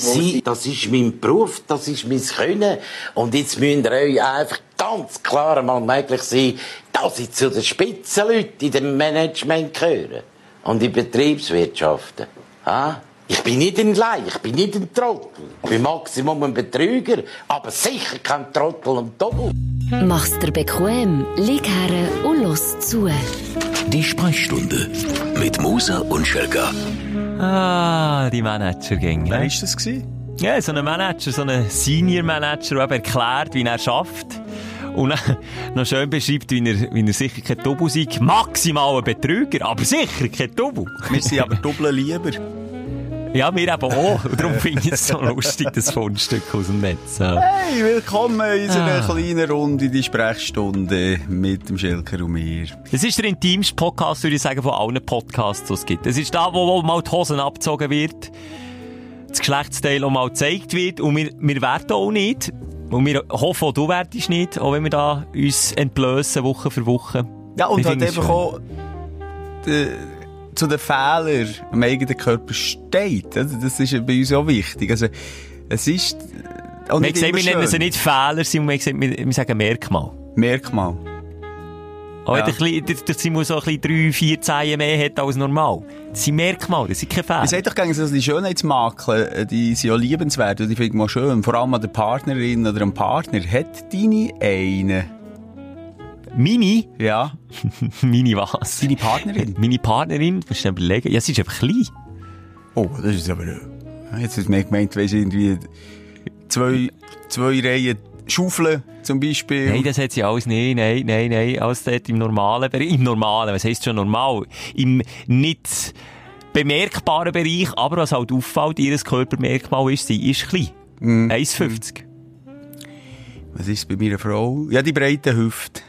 Sie, das ist mein Beruf, das ist mein Können. Und jetzt müsst ihr euch einfach ganz klar einmal möglich sein, dass ich zu den Spitzenleuten in dem Management gehöre. Und in Betriebswirtschaften. Ha? Ich bin nicht ein Leih, ich bin nicht ein Trottel. Ich bin Maximum ein Betrüger, aber sicher kein Trottel und Doppel. Mach's dir bequem, lieg her und los zu. Die Sprechstunde mit Musa und Schelga. Ah, die Managergänge. Wer war das? Gewesen? Ja, so ein Manager, so ein Senior Manager, der erklärt, wie er schafft. Und noch schön beschreibt, wie er, wie er sicher kein Double sei. Maximal ein Betrüger, aber sicher kein Double. Wir sind aber doppelt lieber. Ja, wir eben auch. Und darum finde ich es so lustig, das Fundstück aus dem Netz. Hey, willkommen in unserer Ah. kleinen Runde, die Sprechstunde mit dem Schelker und mir. Es ist der intimste Podcast, würde ich sagen, von allen Podcasts, die es gibt. Es ist da, wo, wo mal die Hosen abgezogen wird, das Geschlechtsteil auch mal gezeigt wird und wir, wir werden auch nicht. Und wir hoffen, auch du werdest nicht, auch wenn wir da uns entblößen, Woche für Woche. Ja, und halt einfach auch de, zu den Fehlern am eigenen Körper steht. Also, das ist bei uns auch wichtig. Also, es ist auch Wir immer wir nennen sie nicht Fehler, sondern wir, wir, sagen Merkmal. Merkmal. Auch Ja. wenn der Simon so ein bisschen drei, vier Zehen mehr hat als normal. Das sind Merkmale, das sind keine Fehler. Ich sage doch gerne, dass die Schönheitsmakel, äh, die sind ja liebenswert und die finde ich mal schön. Vor allem an der Partnerin oder am Partner. Hat deine eine? Meine, Ja. meine was? Deine Partnerin? Meine Partnerin, musst du dir überlegen, ja, sie ist einfach klein. Oh, das ist aber... äh, Jetzt hat mir gemeint, weisst du, irgendwie zwei, zwei Reihen Schaufeln zum Beispiel. Nein, das hat sie alles nicht. Nein, nein, nein. Alles dort im normalen Bereich. Im normalen, was heisst schon normal? Im nicht bemerkbaren Bereich, aber was halt auffällt, ihr Körpermerkmal ist, sie ist klein. Mhm. 1,50. Was ist bei meiner Frau? Ja, die breite Hüfte.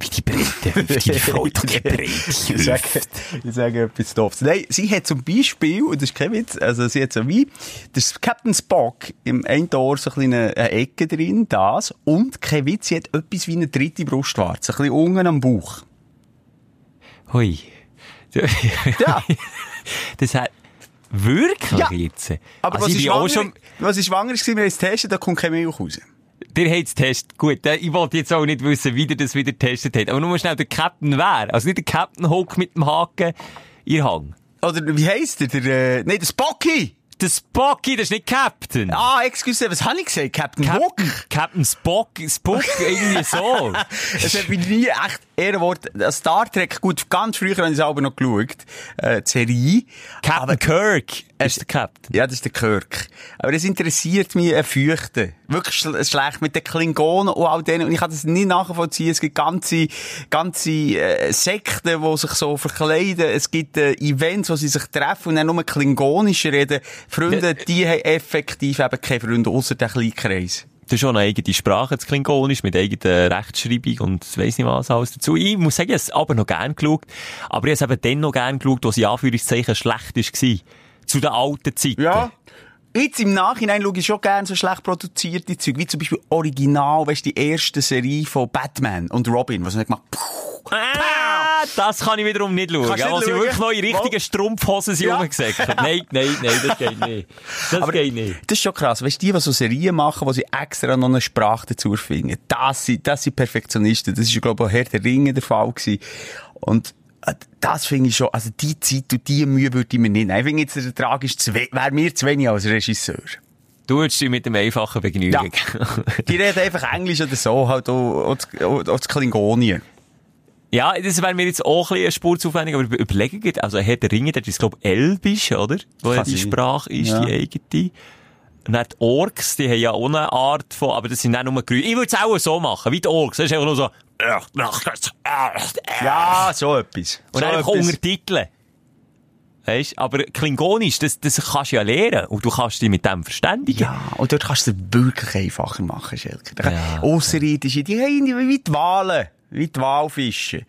Wie die Breite Hüfte, die Frau keine breite Ich sage, ich sage etwas doofes. Nein, sie hat zum Beispiel, und das ist kein Witz, also sie hat so wie, das Captain Spock im einen Ohr so ein eine, Ecke drin, das, und kein Witz, sie hat etwas wie eine dritte Brustwarze, ein bisschen unten am Bauch. Hui. Ja. Das hat wirklich Ja. jetzt. Aber also was, ich ist schwanger, schon, was ist schwanger gewesen, wir haben es getestet, da kommt keine Milch raus. Ihr habt es getestet. Gut, äh, ich wollte jetzt auch nicht wissen, wie ihr das wieder getestet habt. Aber nur schnell, der Captain wer? Also nicht der Captain Hook mit dem Haken, ihr Hang. Oder wie heisst der? der äh, nein, der Spocky! Der Spocky, das ist nicht Captain. Ah, excuse, was habe ich gesagt? Captain Hook? Captain, Captain Spock, Spock, irgendwie so. Es hat mich nie echt Ehrenwort. äh, Star Trek, gut, ganz früher habe ich es aber noch geschaut. Äh, die Serie. Captain Kirk ist der Captain. Ja, das ist der Kirk. Aber es interessiert mich ein Fürchten. Wirklich schl schlecht mit den Klingonen und all denen. Und ich kann das nicht nachvollziehen. Es gibt ganze, ganze äh, Sekten, die sich so verkleiden. Es gibt äh, Events, wo sie sich treffen und dann nur klingonisch reden. Freunde, die haben effektiv eben keine Freunde, außer den Kleinkreis. Das ist schon eine eigene Sprache, das Klingonisch, mit eigener Rechtschreibung und weiss nicht was alles dazu. Ich muss sagen, ich habe es aber noch gern geschaut. Aber ich habe es eben dann noch gern geschaut, wo es in Anführungszeichen schlecht war. Zu den alten Zeiten. Ja. Jetzt im Nachhinein schaue ich schon gerne so schlecht produzierte Zeug, wie zum Beispiel Original, weißt du, die erste Serie von Batman und Robin, was man gemacht Ah, das kann ich wiederum nicht schauen. Kannst wo sie wirklich noch in richtigen? Strumpfhosen sind Ja. rumgesägt. Nein, nein, nein, das geht nicht. Das geht nicht. Das ist schon krass. Weißt du, die, die so Serien machen, wo sie extra noch eine Sprache dazu finden, das sind, das sind Perfektionisten. Das ist, glaube ich, auch Herr der Ringe der Fall gewesen. Und das finde ich schon, also die Zeit und die Mühe würde ich mir nicht nehmen. Ich finde jetzt, der Ertrag zu we- wäre mir zu wenig als Regisseur. Du würdest dich mit dem einfachen Begnügen. Die reden einfach Englisch oder so, halt auch, auch, auch Klingonien. Ja, das wäre mir jetzt auch ein bisschen eine Spur zu aufwendig, aber über- überlegen geht, also Herr der Ringe, das ist, glaube ich, Elbisch, oder? Wo ja die. Sprache ist, Ja. die eigene. Und dann die Orks, die haben ja auch eine Art von, aber das sind auch nur Grün. Ich würde es auch so machen, wie die Orks. Das ist einfach nur so, Ja, so etwas. und so einfach etwas. Untertiteln. Weißt, aber Klingonisch, das, das kannst du ja lernen. Und du kannst dich mit dem verständigen. Ja, und dort kannst du es wirklich einfacher machen, Schelke. Ja. Ausserirdische, die haben wie die Wale. Wie die Walfische.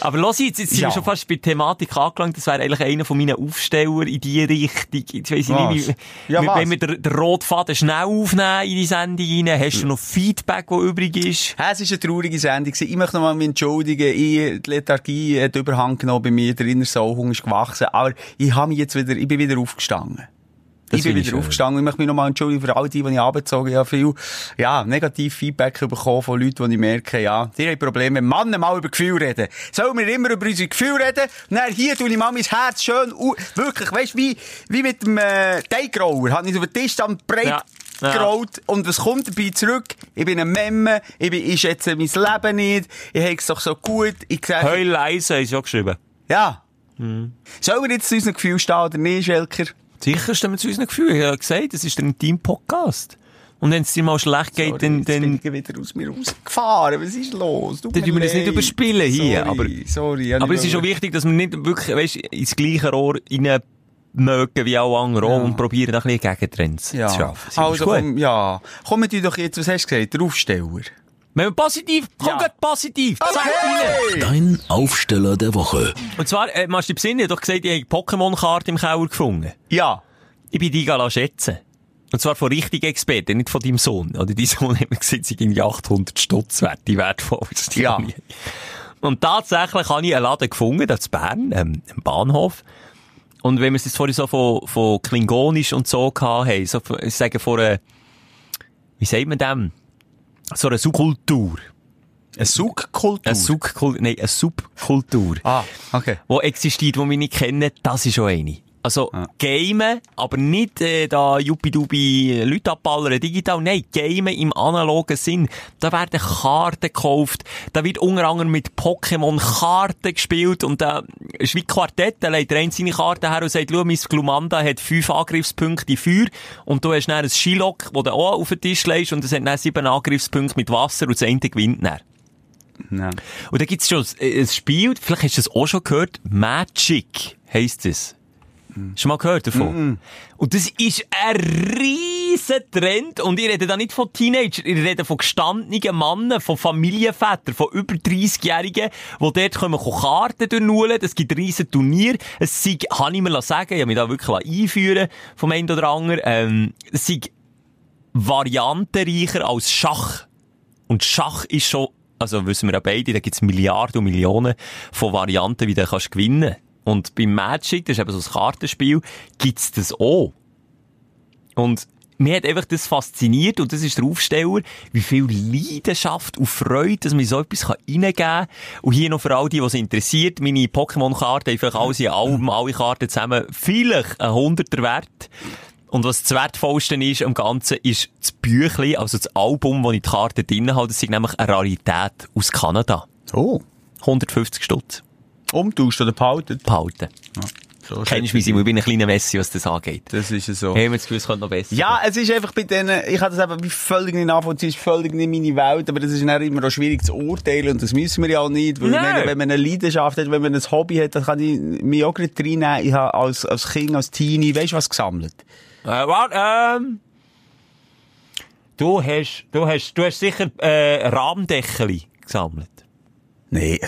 Aber los jetzt, jetzt sind Ja. wir schon fast bei der Thematik angelangt. Das wäre eigentlich einer von meinen Aufsteller in die Richtung. Jetzt weiss ich Was? nicht, wie, Ja, wenn wir den, den Rotfaden schnell aufnehmen in die Sendung rein, hast du noch Feedback, das übrig ist? Es war eine traurige Sendung. Ich möchte noch mal mich entschuldigen. Ich, die Lethargie hat Überhand genommen bei mir. Der innere Sauhunger ist gewachsen. Aber ich habe mich jetzt wieder, ich bin wieder aufgestanden. Ich bin wieder schön. aufgestanden. Ich möchte mich nochmal entschuldigen für all die, die ich abgezogen habe. Viel, ja, negativ Feedback bekommen von Leuten, die ich merke, ja, die haben Probleme. Männer mal über Gefühle reden. Sollen wir immer über unsere Gefühle reden? Dann hier tue ich mal mein Herz schön, wirklich, weißt du, wie, wie mit dem, äh, Teigrauer. Habe ich auf den Tisch dann breit Ja. Ja. geraut. Und was kommt dabei zurück? Ich bin ein Memme. Ich bin, ich schätze mein Leben nicht. Ich habe es doch so gut. Ich sage, Heul leise, ist ja geschrieben. ja. Mhm. Sollen wir jetzt zu unseren Gefühlen stehen oder nicht, Schelker? Sicher stimmen wir zu unseren Gefühlen. Ich habe gesagt, das ist ein Team-Podcast. Und wenn es dir mal schlecht geht, Sorry, dann, jetzt bin dann, ich wieder aus mir rausgefahren. Was ist los? Tut Dann tun wir das nicht überspielen hier, Sorry, aber- sorry. aber es ist auch wichtig, dass wir nicht wirklich, weißt, ins gleiche Rohr rein mögen wie auch andere auch Ja. und probieren, ein bisschen Gegentrends Ja. zu schaffen. Das Also, komm, ja. Kommen die doch jetzt, was hast du gesagt? Der Aufsteller. Wenn wir positiv, komm Ja. grad positiv, sag rein. Dein Aufsteller der Woche. Und zwar, äh, machst du dich besinnen, doch gesagt, ich habe Pokémon-Karte im Keller gefunden. Ja. Ich bin die schätzen. Und zwar von richtigen Experten, nicht von deinem Sohn. Oder dein Sohn hat mir gesagt, sie irgendwie 800 Stutz wert, die wertvoll ist. Die Ja. habe ich. Und tatsächlich habe ich einen Laden gefunden, da zu Bern, ähm, im Bahnhof. Und wenn wir es jetzt vorhin so von, von Klingonisch und so gehabt haben, so, ich sage von einer, wie sagt man dem? So eine Subkultur. Eine Subkultur. Eine Subkultur, nein, eine Subkultur. Ah, okay. Die existiert, die wir nicht kennen, das ist schon eine. Also, Gamen, aber nicht äh, da Juppie-Dubi Leute abballern digital, nein, Gamen im analogen Sinn. Da werden Karten gekauft, da wird unter anderem mit Pokémon Karten gespielt und da ist wie Quartett, da legt der eine seine Karte her und sagt, schau, mein Glumanda hat fünf Angriffspunkte in Feuer und du hast dann ein Skilok, das du auch auf den Tisch legst und es hat dann sieben Angriffspunkte mit Wasser und das eine gewinnt dann. Ja. Und da gibt's schon ein, ein Spiel, vielleicht hast du es auch schon gehört, Magic heisst es. Hast du mal gehört davon? Und das ist ein riesen Trend. Und ich rede da nicht von Teenagern, ich rede von gestandenen Männern, von Familienvätern, von über 30-Jährigen, die dort können Karten durchnudeln. Es gibt riesen Turnier. Es sei, kann ich mir sagen, ich habe mich da wirklich einführen vom einen oder anderen, ähm, es sei variantenreicher als Schach. Und Schach ist schon, also wissen wir ja beide, da gibt's Milliarden und Millionen von Varianten, wie du kannst gewinnen Und beim Magic, das ist eben so ein Kartenspiel, gibt's das auch. Und mir hat einfach das fasziniert, und das ist der Aufsteller, wie viel Leidenschaft und Freude, dass man so etwas reingeben kann. Und hier noch für all die, die es interessiert, meine Pokémon-Karten, einfach alles in allem, alle Karten zusammen, vielleicht ein Hunderter wert. Und was das Wertvollste ist am Ganzen, ist das Büchlein, also das Album, das ich die Karte drin habe. Das ist nämlich eine Rarität aus Kanada. Oh. 150 Stutz. Umtauscht oder behalten? Behalten. So Kennst du mich, Simon? Ich bin ein kleiner Messi, was das angeht. Das ist so. Hey, mir das Gefühl, es könnte noch besser Ja, es ist einfach bei denen, ich kann das eben völlig nicht nachvollziehen, es ist völlig nicht meine Welt, aber das ist dann immer auch schwierig zu urteilen und das müssen wir ja auch nicht, weil Nein. meine, wenn man eine Leidenschaft hat, wenn man ein Hobby hat, dann kann ich mich auch gerade reinnehmen. Ich habe als, als Kind, als Teenie, weißt du was gesammelt? Äh, warte, ähm. Du hast, du hast, du hast sicher, äh, Rahmdeckel gesammelt. Nee,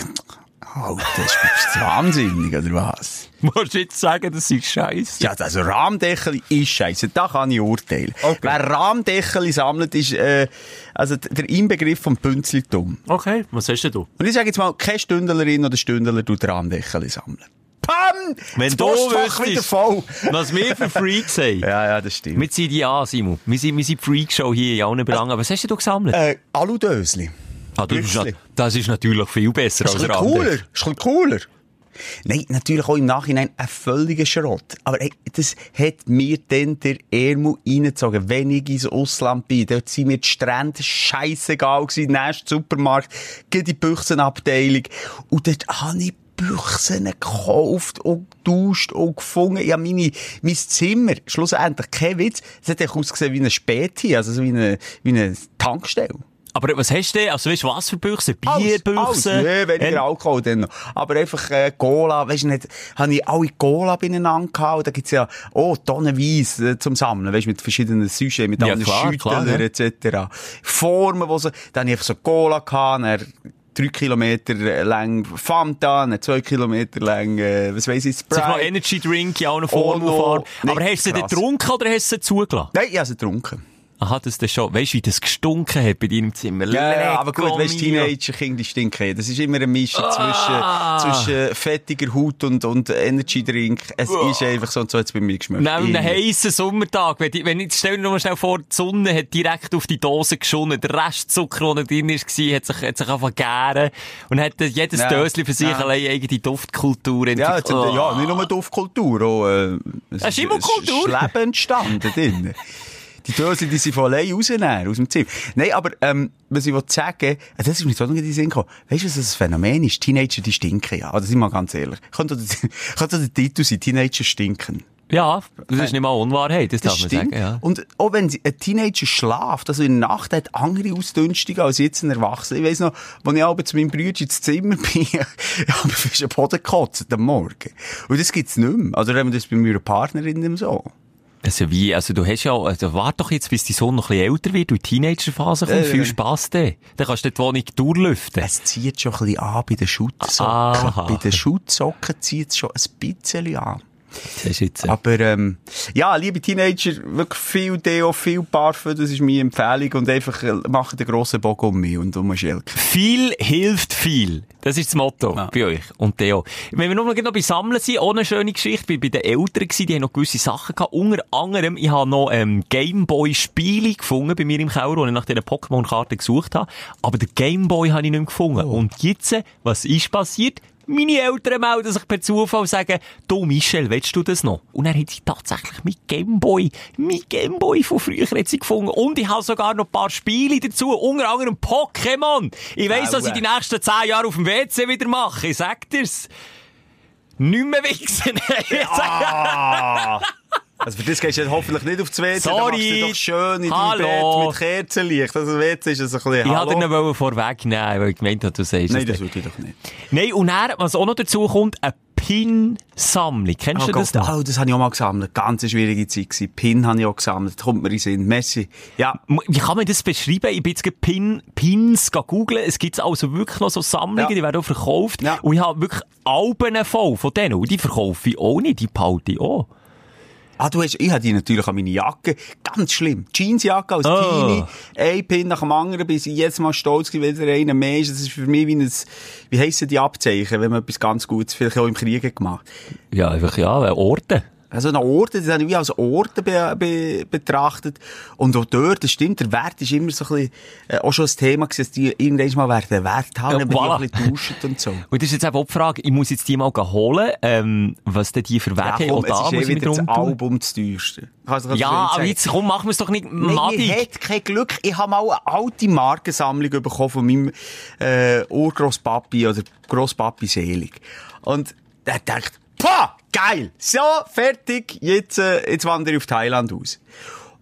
Alter, das ist wahnsinnig, oder was? Musst du jetzt sagen, das ist scheiße? Ja, also Rahmdeckel ist scheiße. Da kann ich urteilen. Wer Rahmdeckel sammelt, ist äh, also der Inbegriff vom Pünzlitum. Okay, was hast denn du? Und ich sage jetzt mal, keine Stündlerin oder Stündler tut Rahmdeckel sammeln. Pam! Wenn Das du wüsstest, wieder voll. Was wir für Freaks haben. Ja, ja, das stimmt. Wir die an, Simon. Wir sind, wir sind Freakshow hier in allen Belangen. Was hast du gesammelt? Äh, Aludösli. Ah, das, ist, Büchsli. nat- das ist natürlich viel besser Das als ein Rahmdeckel. cooler. Das ist ein cooler. Nein, natürlich auch im Nachhinein ein völliger Schrott. Aber hey, das hat mir dann der Ärmel reingezogen. Wenn ich ins Ausland bin, dort sind mir die Strände scheissegal gewesen. Nächster Supermarkt, geht die Büchsenabteilung. Und dort habe ich Büchsen gekauft und getauscht und gefunden. Habe meine, mein Zimmer, schlussendlich, kein Witz, es hat ausgesehen wie eine Späti, also so wie eine, wie eine Tankstelle. Aber was hast du denn? Also weißt du, was für Büchsen? Alles, Bierbüchsen? alles. Nee, weniger Äh, Alkohol dann noch. Aber einfach äh, Cola, weisst du nicht, habe ich alle Cola beieinander gehabt. Da gibt's ja, oh, tonnenweise äh, zum Sammeln, weisst du, mit verschiedenen Sujets, mit Ja, klar, Schütteln ja. etc. Formen, wo so, dann habe ich einfach so Cola gehabt, dann drei Kilometer lang Fanta, zwei Kilometer lang, äh, was weiss ich, Sag mal, Sprite. Energy Drink in allen Oh, Formen no. fahren. Nee, Aber hast du sie getrunken oder hast du sie zugelassen? Nein, ich habe sie getrunken. Aha, das ist schon. Weißt du, wie das gestunken hat bei deinem Zimmer? Ja, ja, aber gut, weißt du. Teenager-Kinder, die stinken. Das ist immer eine Mischung Ah. zwischen, zwischen fettiger Haut und, und Energy-Drink. Es ist einfach so und so jetzt bei mir geschmeckt. Neben einem heissen Sommertag, wenn, die, wenn ich, stell dir nur mal schnell vor, die Sonne hat direkt auf die Dose geschonnen, der Restzucker, der da drin war, hat sich, hat sich einfach gären und hat jedes Ja. Döschen für sich Ja. allein eigene Duftkultur Ja, entwickelt. jetzt, Oh. ja, nicht nur Duftkultur, auch, äh, es ist immer Kultur. Es ist Leben entstanden drin. Die Döschen, die sind von allein rausnehmen, aus dem Zimmer. Nein, aber, ähm, was ich wollte sagen, äh, das ist mir so in den Sinn gekommen. Weißt du, was das Phänomen ist? Teenager, die stinken ja. Also, sind wir mal ganz ehrlich. Könnte der, Titel sein, Teenager stinken. Ja, das ist nicht mal Unwahrheit, das, Das darf man stimmt. sagen. Ja. Und auch wenn sie- ein Teenager schlaft, also in der Nacht hat andere Ausdünstungen als jetzt ein Erwachsener. Ich weiss noch, als ich aber zu meinem Bruder ins Zimmer bin, ich habe auf den Boden gekotzt am Morgen. Und das gibt's nicht mehr. Also, haben wir das bei meiner Partnerin so. Also wie, also du hast ja, also warte doch jetzt, bis dein Sohn noch ein bisschen älter wird und in die Teenagerphase kommt, Äh, viel. Spass dann. Dann kannst du die Wohnung durchlüften. Es zieht schon ein bisschen an bei den Schutzsocken. Aha. Bei den Schutzsocken zieht es schon ein bisschen an. Aber, ähm, ja, liebe Teenager, wirklich viel Deo, viel Parfum, das ist meine Empfehlung. Und einfach, äh, macht den grossen Bogen um mich und um Schelke. Viel hilft viel. Das ist das Motto Ja. Bei euch und Theo. Wenn wir nur noch bei Sammeln sind, auch eine schöne Geschichte, bin bei den Eltern gewesen, die haben noch gewisse Sachen gehabt. Unter anderem, ich habe noch ähm, Gameboy-Spiele gefunden bei mir im Keller, wo ich nach diesen Pokémon-Karten gesucht habe. Aber den Gameboy habe ich nicht mehr gefunden. Oh. Und jetzt, was ist passiert? Meine Eltern melden sich per Zufall und sagen, du Michel, willst du das noch? Und dann hat sie tatsächlich mein Gameboy, mein Gameboy von früher hat sie gefunden. Und ich habe sogar noch ein paar Spiele dazu, unter anderem Pokémon. Ich weiss, was ich die nächsten zehn Jahre auf dem WC wieder mache. Ich sag dir's. Nicht mehr wichsen. Ah! Also für das gehst du jetzt hoffentlich nicht auf die WC, dann Sorry. machst doch schön in Hallo. Bett mit Kerzenlicht. Also das WC ist das ein bisschen, Ich hallo? wollte noch vorwegnehmen, weil ich gemeint habe, du sagst Nein, das würde ich doch nicht. Nein, und dann, was auch noch dazu kommt, eine Pin-Sammlung. Kennst Oh du das noch? oh, das habe ich auch mal gesammelt. Ganz schwierige Zeit gewesen. Pin habe ich auch gesammelt. Das kommt mir in den Sinn. Messi. Ja. Wie kann man das beschreiben? Ich bin jetzt Pin, Pins googeln. Es gibt also wirklich noch so Sammlungen, Ja. die werden auch verkauft. Ja. Und ich habe wirklich Alben voll von denen. Und die verkaufe ich auch nicht, die behalte ich auch. Ah, du hast, ich die natürlich an meine Jacke. Ganz schlimm. Jeansjacke als Oh. Teenie. Ein Pin nach dem anderen, bis ich jetzt mal stolz gewesen, wieder einer mehr ist. Das ist für mich wie ein, wie heissen die Abzeichen, wenn man etwas ganz Gutes vielleicht auch im Krieg gemacht. Ja, einfach, ja, Orte. Also, eine Orte, das habe ich wie als Orte be be betrachtet. Und auch dort, das stimmt, der Wert ist immer so ein bisschen, äh, auch schon ein Thema gewesen, dass die irgendwann mal werden Wert haben, Ja, wenn man voilà. die ein bisschen und so. Und das ist jetzt eben auch die Frage, ich muss jetzt die mal holen, ähm, was denn die für Werte haben. komm, Auch da es ist eh ich wieder das. Album das teuerste. Kannst kannst Ja, aber jetzt, komm, machen wir es doch nicht Nein, madig. hat kein Glück. Ich habe mal eine alte Markensammlung bekommen von meinem äh, Urgroßpapi oder Großpapi Selig. Und der dachte, Pah, geil, so, fertig, jetzt, äh, jetzt wandere ich auf Thailand aus.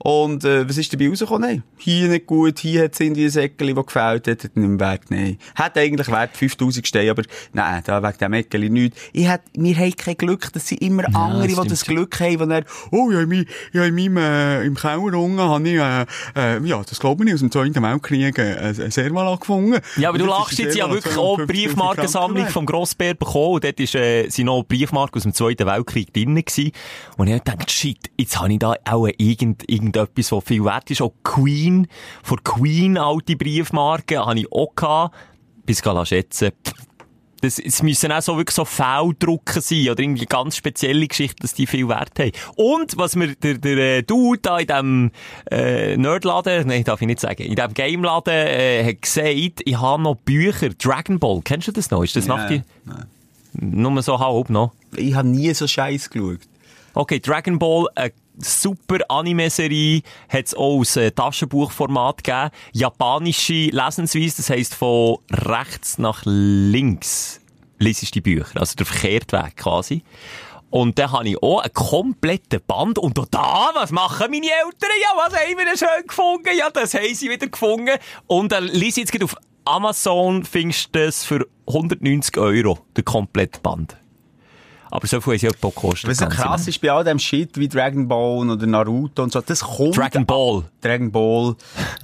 Und äh, was ist dabei rausgekommen? Nein, hier nicht gut, hier hat es irgendwie ein Eckeli, das gefällt hat, hat nicht Wert, nein. Hat eigentlich Wert 5000 Steine, aber nein, da wegen dem Eckeli nichts. Ich hat, wir haben kein Glück, das sind immer andere, die das Glück haben, die dann, oh, ja, in, ja, in meinem, äh, im Keller unten habe ich, äh, äh, ja, das glaube ich, aus dem Zweiten Weltkrieg, äh, ein Servala gefunden. Ja, aber du lachst jetzt ja wirklich auch 250 Briefmarkensammlung vom Grossbär bekommen. Und dort ist, äh, sind noch Briefmarken aus dem Zweiten Weltkrieg drin gewesen. Und ich hab gedacht, shit, jetzt habe ich da auch irgend, irgendetwas, was viel wert ist. Auch Queen, von Queen alte Briefmarken habe ich auch gehabt. Bis ich schätzen. Das, es müssen auch so wirklich so Fauldrucken sein oder irgendwie ganz spezielle Geschichten, dass die viel Wert haben. Und was mir der, der äh, Dude da in dem äh, Nerdladen, nein, darf ich nicht sagen, in dem Gameladen äh, hat gesagt, ich habe noch Bücher, Dragon Ball, kennst du das noch? Ist das nach die? Nur so halb noch. Ich habe nie so Scheiß geschaut. Okay, Dragon Ball, eine super Anime-Serie, hat es auch als äh, Taschenbuchformat gegeben. Japanische Lesensweise, das heisst von rechts nach links liest die Bücher, also der verkehrte Weg quasi. Und dann habe ich auch einen kompletten Band. Und auch da, was machen meine Eltern? Ja, was haben wir denn schön gefunden? Ja, das haben sie wieder gefunden. Und dann lies ich jetzt auf Amazon, findest du das für 190 Euro, der komplette Band. Aber so viel haben sie auch gekostet. Was krass ist bei all dem Shit wie Dragon Ball oder Naruto und so, das kommt... Dragon Ball. Dragon Ball.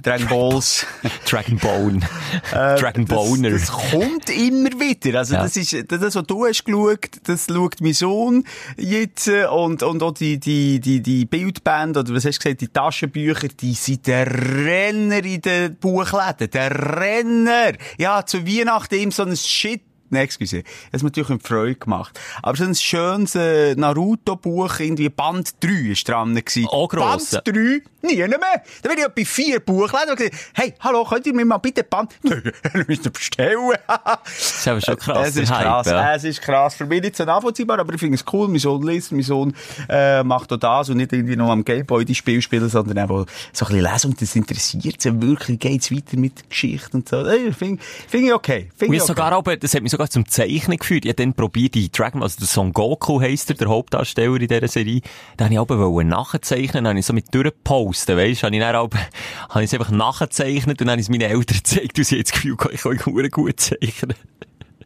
Dragon Balls. Dragon Bone. Äh, Dragon Boner. Das, das kommt immer wieder. Also, Ja. das ist, das, was du hast geschaut, das schaut mein Sohn jetzt, äh, und, und auch die, die, die, die Bildbände, oder was hast du gesagt, die Taschenbücher, die sind der Renner in den Buchläden. Der Renner! Ja, zu Weihnachten ihm so ein Shit Nein, excuse. Das hat mir natürlich eine Freude gemacht. Aber so ein schönes äh, Naruto-Buch, irgendwie Band 3 ist dran gewesen. Auch gross. Band 3? Nie mehr. Da bin ich bei vier Buchläden und gesagt, hey, hallo, könnt ihr mir mal bitte Band... Nö, ihr müsst bestellen. Das ist aber schon krass. Es ist der Hype, krass, ja. es ist krass. Für mich nicht so nachvollziehbar, aber ich finde es cool. Mein Sohn liest, mein Sohn äh, macht auch das und nicht irgendwie noch am Gameboy die Spiele spielen, sondern auch so ein bisschen lesen und das interessiert sie wirklich. Geht's weiter mit der Geschichte und so. Äh, Finde find ich okay. Find ich ich okay. sogar das hat mich sogar zum Zeichnen geführt. Ich habe dann probiert, die Dragon, also der Son Goku heisst er, der Hauptdarsteller in dieser Serie, da habe ich aber nachzeichnen, dann habe ich so mit durchgepostet, weisst, habe ich dann auch, habe ich es einfach nachgezeichnet und dann habe ich es meinen Eltern gezeigt und sie haben das Gefühl, ich kann gut zeichnen.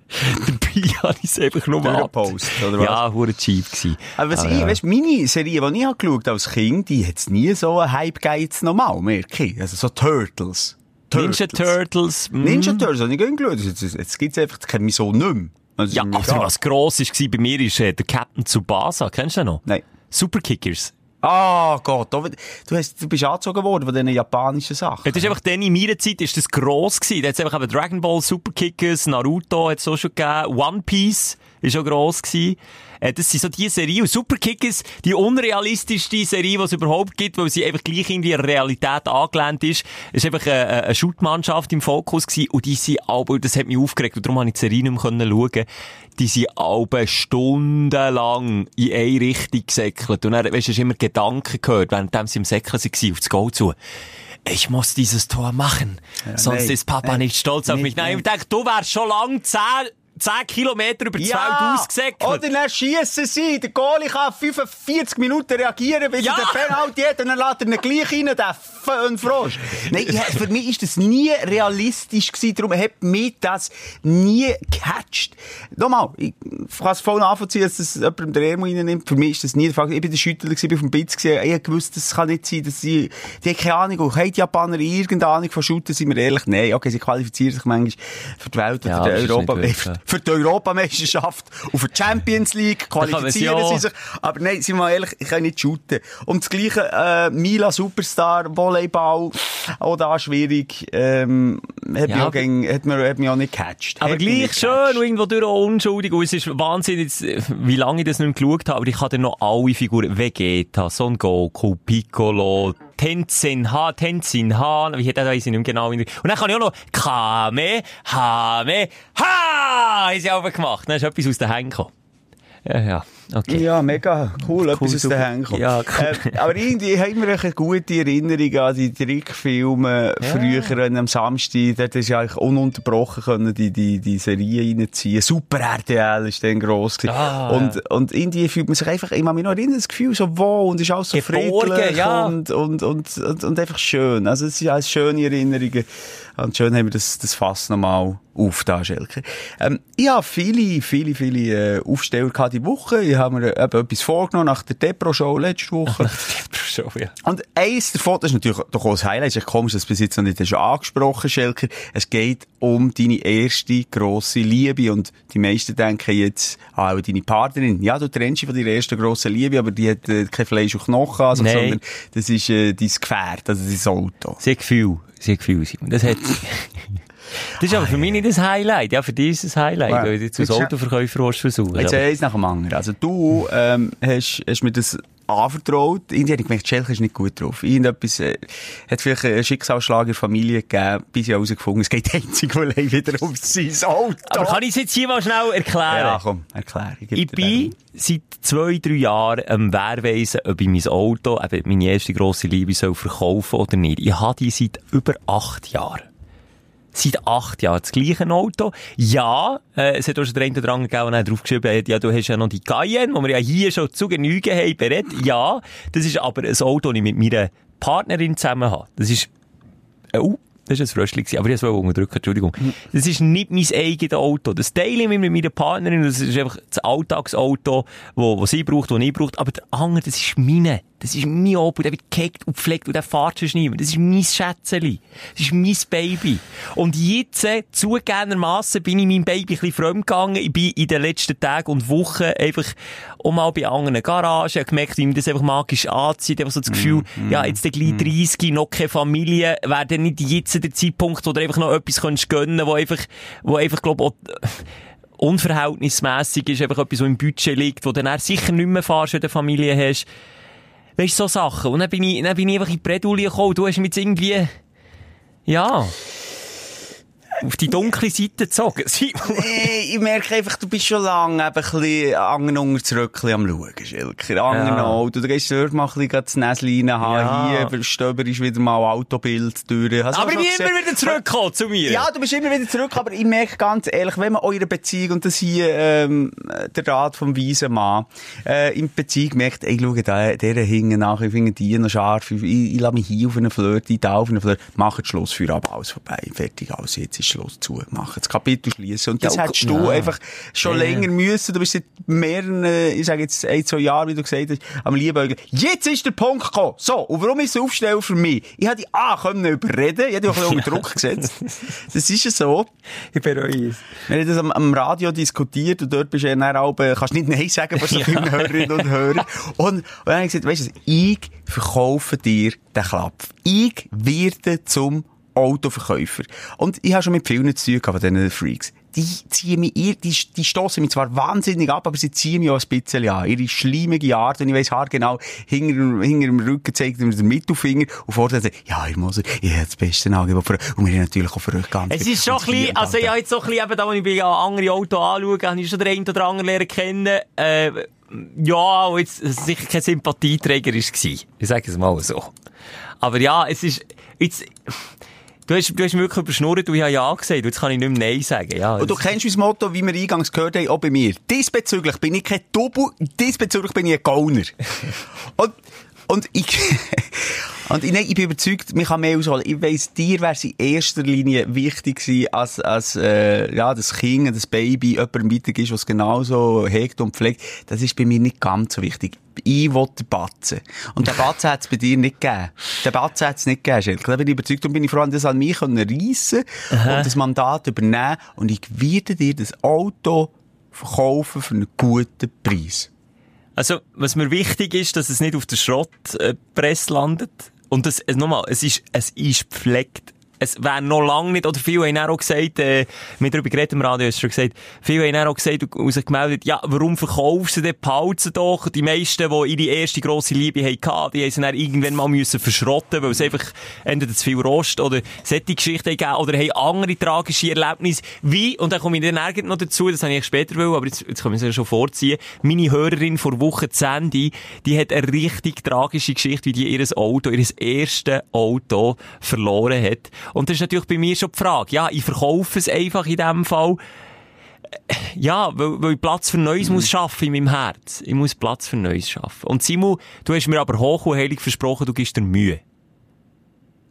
Dabei habe ich es einfach nur Durchgepostet, oder was? Ja, hure cheap gewesen. Aber was Ah, ich, ja. weißt, meine Serie, die ich habe geschaut als Kind, die hat's nie so einen Hype gegeben, normal, merke ich. Also so Turtles. Ninja Turtles. mm. Ninja Turtles habe ich geschaut. Jetzt, jetzt, jetzt gibt's einfach, das kennt mich so nicht mehr. Also, Ja, egal. was gross war bei mir, ist äh, der Captain Tsubasa. Kennst du den noch? Nein. Superkickers. Ah Gott, da- du, hast, du bist angezogen worden von diesen japanischen Sachen. Ja, das ist einfach dann in meiner Zeit ist das gross gewesen. Da hat's einfach eben Dragon Ball, Superkickers, Naruto hat's auch schon gegeben, One Piece ist auch gross gewesen. Äh, das sind so die Serie. Und Superkickers, die unrealistischste Serie, die es überhaupt gibt, weil sie einfach gleich in die Realität angelehnt ist. ist einfach eine, eine Shootmannschaft im Fokus gewesen. Und die sind aber, das hat mich aufgeregt, und darum habe ich die Serie nicht mehr können schauen, die sind aber stundenlang in eine Richtung gesäckelt. Und dann, weißt du, hast immer Gedanken gehört, während sie im Säckeln waren, auf das Goal zu. Ich muss dieses Tor machen. Sonst nein, ist Papa nein, nicht stolz auf mich. Nein, nein. ich dachte, du wärst schon lang 10, 10 Kilometer über das Feld ausgesäckelt. Oder dann schiessen sie. Der Goalie kann 45 Minuten reagieren, bis Ja. er den Penalty hat, und dann lässt er ihn gleich rein, der Föhnfrosch. Nein, ja, für mich ist das nie realistisch gewesen, darum hat mich das nie gecatcht. Nochmal, ich kann es voll nachvollziehen, dass das jemand den Ärmel reinnimmt. Für mich ist das nie der Fall. Ich bin der Schüttler gewesen, bin auf dem Bitz gesehen, ich hab gewusst, das kann nicht sein, dass sie, die haben keine Ahnung, auch haben die Japaner irgendeine Ahnung von Shooten, sind wir ehrlich? Nein, okay, sie qualifizieren sich manchmal für die Welt Ja, oder Europa, ja. Für die Europameisterschaft und für die Champions League qualifizieren sie sich. Aber nein, sind wir mal ehrlich, ich kann nicht shooten. Und das gleiche, äh, Mila Superstar, Volleyball, auch da schwierig, ähm, hat, Ja, mich, auch gegen, hat, mir, hat mich auch nicht gecatcht. Aber Hat gleich schön gecatcht. und irgendwo durch auch unschuldig. Und es ist Wahnsinn, jetzt, wie lange ich das nicht mehr geschaut habe, aber ich dir noch alle Figuren, Vegeta, Son Goku, Piccolo, Tenzin Ha, Tenzin Ha, wie hat er, weiss ich nicht mehr genau. Und dann kann ich auch noch Kame, Hame, Ha! Haben sie auch gemacht. Dann ist etwas aus den Händen gekommen. Ja, ja, okay. Ja, mega cool, etwas aus den Händen kommt. Ja, cool. äh, aber irgendwie haben wir eine gute Erinnerung an die Trickfilme früher wenn am Samstag. Dort ist ja eigentlich ununterbrochen können die, die, die Serie reinziehen. Super RTL ist dann gross gewesen. Ah, und, und irgendwie fühlt man sich einfach, ich kann mich noch erinnern, das Gefühl so wohl und ist alles so Geborgen, friedlich ja. und, und, und, und, und einfach schön. Also es sind alles schöne Erinnerungen. Und schön haben wir das, das Fass nochmal auf da, Schelke. Ähm, ich habe viele, viele, viele äh, Aufsteller gehabt die Woche. Ich habe mir äh, eben etwas vorgenommen nach der Depro-Show letzte Woche. Schon, ja. Und eins davon, das ist natürlich doch auch das Highlight, ist echt komisch, dass du bis jetzt noch nicht hast angesprochen Schelker. Es geht um deine erste grosse Liebe und die meisten denken jetzt, ah, auch deine Partnerin. Ja, du trennst dich von deiner ersten grossen Liebe, aber die hat äh, kein Fleisch und Knochen, also, sondern das ist äh, dein Gefährt, also dein Auto. Sie hat Gefühl. Gefühl, Simon. Das hat... Das ist aber für mich nicht das Highlight. Ja, für dich ist es ein Highlight, Ja. weil du jetzt als Autoverkäufer versuchen. Jetzt eins nach dem anderen. Also du ähm, hast, hast mir das anvertraut. Irgendwie habe ich gemerkt, Schelke ist nicht gut drauf. Irgendetwas äh, hat vielleicht einen Schicksalsschlag in der Familie gegeben, bis ich herausgefunden es geht einzig und allein wieder um sein Auto. Aber kann ich es jetzt hier mal schnell erklären? Ja, komm, erklär. Ich dir bin seit zwei, drei Jahren am Wehrweisen, ob ich mein Auto, eben meine erste grosse Liebe, soll verkaufen oder nicht. Ich habe die seit über acht Jahren. Seit acht Jahren das gleiche Auto. Ja, äh, es hat auch schon der eine oder andere gegeben, der draufgeschrieben hat, ja, du hast ja noch die Cayenne, die wir ja hier schon zu Genüge haben, berät. Ja, das ist aber ein Auto, das ich mit meiner Partnerin zusammen habe. Das ist, äh, uh, Das war ein Fröschli, gewesen, aber ich wollte es unterdrücken, Entschuldigung. Das ist nicht mein eigenes Auto. Das teile ich mit meiner Partnerin, das ist einfach das Alltagsauto, wo, wo sie braucht, das ich braucht. Aber der andere, das ist meine. Das ist mein Opel, der wird gehackt und gepflegt und der fährt schon nicht mehr. Das ist mein Schätzeli. Das ist mein Baby. Und jetzt, äh, zugegebenermassen, bin ich meinem Baby ein bisschen fremd gegangen. Ich bin in den letzten Tagen und Wochen einfach auch mal bei anderen Garagen. Ich habe gemerkt, wie mir das einfach magisch anzieht. Einfach so das Gefühl, ja, jetzt der gleich 30, noch keine Familie, wäre dann nicht jetzt der Zeitpunkt, wo du einfach noch etwas könntest gönnen, wo einfach, wo einfach, glaub, auch, unverhältnismässig ist, einfach etwas, so im Budget liegt, wo du dann sicher nicht mehr fahrst, wenn du eine Familie hast. Weißt du, so Sachen. Und dann bin ich, dann bin ich einfach in die Bredouille gekommen. Du hast mich jetzt irgendwie, ja, auf die dunkle Seite gezogen. Simon. Nee, ich merke einfach, du bist schon lange eben ein bisschen das Röckchen am Schauen, Schilker. Angen Ja. Auto. Du gehst dort mal ein bisschen das Näschen haben. Ja. Hier stöber ist wieder mal Autobild durch. Hast Aber ich bin immer wieder zurückgekommen zu mir. Ja, du bist immer wieder zurück, aber ich merke ganz ehrlich, wenn man eure Beziehung, und das hier, ähm, der Rat vom weisen Mann, äh, in der Beziehung merkt, ey, schau, der, der hinten nach, ich finde die noch scharf, ich, ich, ich lasse mich hier auf einen Flirt, ich da auf einen Flirt, macht Schluss für ab, alles vorbei, fertig, alles, jetzt ist Schluss zu, machen das Kapitel schließen. Und das Ja, hättest ja. du einfach schon Ja. länger müssen, du bist seit mehreren, äh, ich sage jetzt ein, zwei Jahren, wie du gesagt hast, am Liebäugeln. Jetzt ist der Punkt gekommen. So, und warum ist es Aufsteller für mich? Ich habe die A können überreden, ich habe die auch ein unter Druck gesetzt. Das ist ja so. Ich bereue es. Wir haben das am, am Radio diskutiert und dort bist du ja dann auch, äh, kannst nicht Nein sagen bei so vielen Hörerinnen und Hörern. Und, und dann habe ich gesagt, weißt du, was, ich verkaufe dir den Klapp. Ich werde zum Autoverkäufer. Und ich habe schon mit vielen gehabt, von diesen Freaks. Die ziehen mich, die, die stossen mich zwar wahnsinnig ab, aber sie ziehen mich auch ein bisschen an. Ihre schleimige Art, und ich weiss haargenau, hinter, hinter dem Rücken zeigt mir den Mittelfinger und vorne sagt, ja, Herr Moser, ich habe das beste Angebot für euch. Und wir haben natürlich auch für euch ganz Es ist schon ein bisschen, also ich habe jetzt so ein bisschen, eben da, wo ich andere Autos anschaue, habe ich schon den einen oder anderen lernen kennen, äh, ja, und jetzt sicher kein Sympathieträger gewesen. Ich sage es mal so. Aber ja, es ist, jetzt, du hast, du hast mich wirklich überschnurrt ich habe ja gesagt, jetzt kann ich nicht mehr Nein sagen, ja. Und du kennst mein Motto, wie wir eingangs gehört haben, auch bei mir. Diesbezüglich bin ich kein Double, diesbezüglich bin ich ein Gauner. und, und ich, und ich, nein, ich bin überzeugt, man kann mehr ausholen. Ich weiss, dir wäre es in erster Linie wichtig gewesen, als, als, äh, ja, das Kind, das Baby, jemandem weiter ist, was genauso hegt und pflegt. Das ist bei mir nicht ganz so wichtig. Ich will den Batzen. Und den Batzen hat es bei dir nicht gegeben. Den Batzen hat es nicht gegeben, Schelke. Da bin ich überzeugt und bin ich froh, das an mich können reissen und das Mandat übernehmen. Und ich werde dir das Auto verkaufen für einen guten Preis. Also, was mir wichtig ist, dass es nicht auf der Schrottpresse landet. Und das, nochmal, es ist, es ist gepflegt. Es wäre noch lange nicht, oder viele haben auch gesagt, äh, wir darüber geredet im Radio, hast schon gesagt, viele haben auch gesagt und sich gemeldet, ja, warum verkaufst du denn Pauzen doch? Die meisten, die ihre erste grosse Liebe hatten, die haben sie dann irgendwann mal müssen verschrotten, weil es einfach entweder zu viel Rost oder solche Geschichten gegeben oder haben andere tragische Erlebnisse, wie, und dann komme ich dann noch dazu, das habe ich spät will, aber jetzt, jetzt können wir es ja schon vorziehen, meine Hörerin vor Wochen, Sandy, die hat eine richtig tragische Geschichte, wie die ihr Auto, ihr erstes Auto verloren hat. Und das ist natürlich bei mir schon die Frage, ja, ich verkaufe es einfach in dem Fall, ja, weil, weil ich Platz für Neues muss schaffen in meinem Herz. Ich muss Platz für Neues schaffen. Und Simon, du hast mir aber hoch und heilig versprochen, du gibst dir Mühe.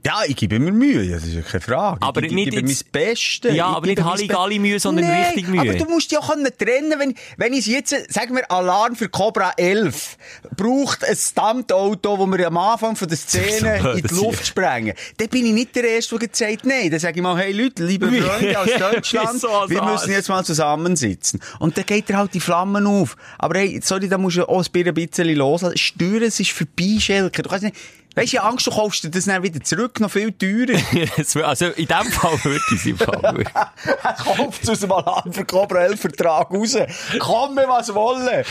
Ja, ich gebe mir Mühe, das ist ja keine Frage. Aber ich, nicht ich gebe jetzt- mein Bestes. Ja, aber nicht mein Halligalli-Mühe, sondern Nein, richtig Mühe. aber du musst ja können trennen, wenn, wenn ich jetzt, sagen wir, Alarm für Cobra 11 braucht ein Stuntauto, wo wir am Anfang von der Szene So in die Luft sprengen. Dann bin ich nicht der Erste, der sagt, nein. Dann sage ich mal, hey Leute, liebe Freunde aus Deutschland, So wir müssen jetzt mal zusammensitzen. Und dann geht er halt die Flammen auf. Aber hey, sorry, da musst du auch ein bisschen loslassen. Steuern, es ist vorbei, Schelke. Du kannst nicht, Weisst du, Angst, du kaufst dir das dann wieder zurück, noch viel teurer. Also in dem Fall würde ich es im Fall. Er kauft es aus dem Alarm für Cobra 11 Vertrag raus. Komm mir was wollen. Nein,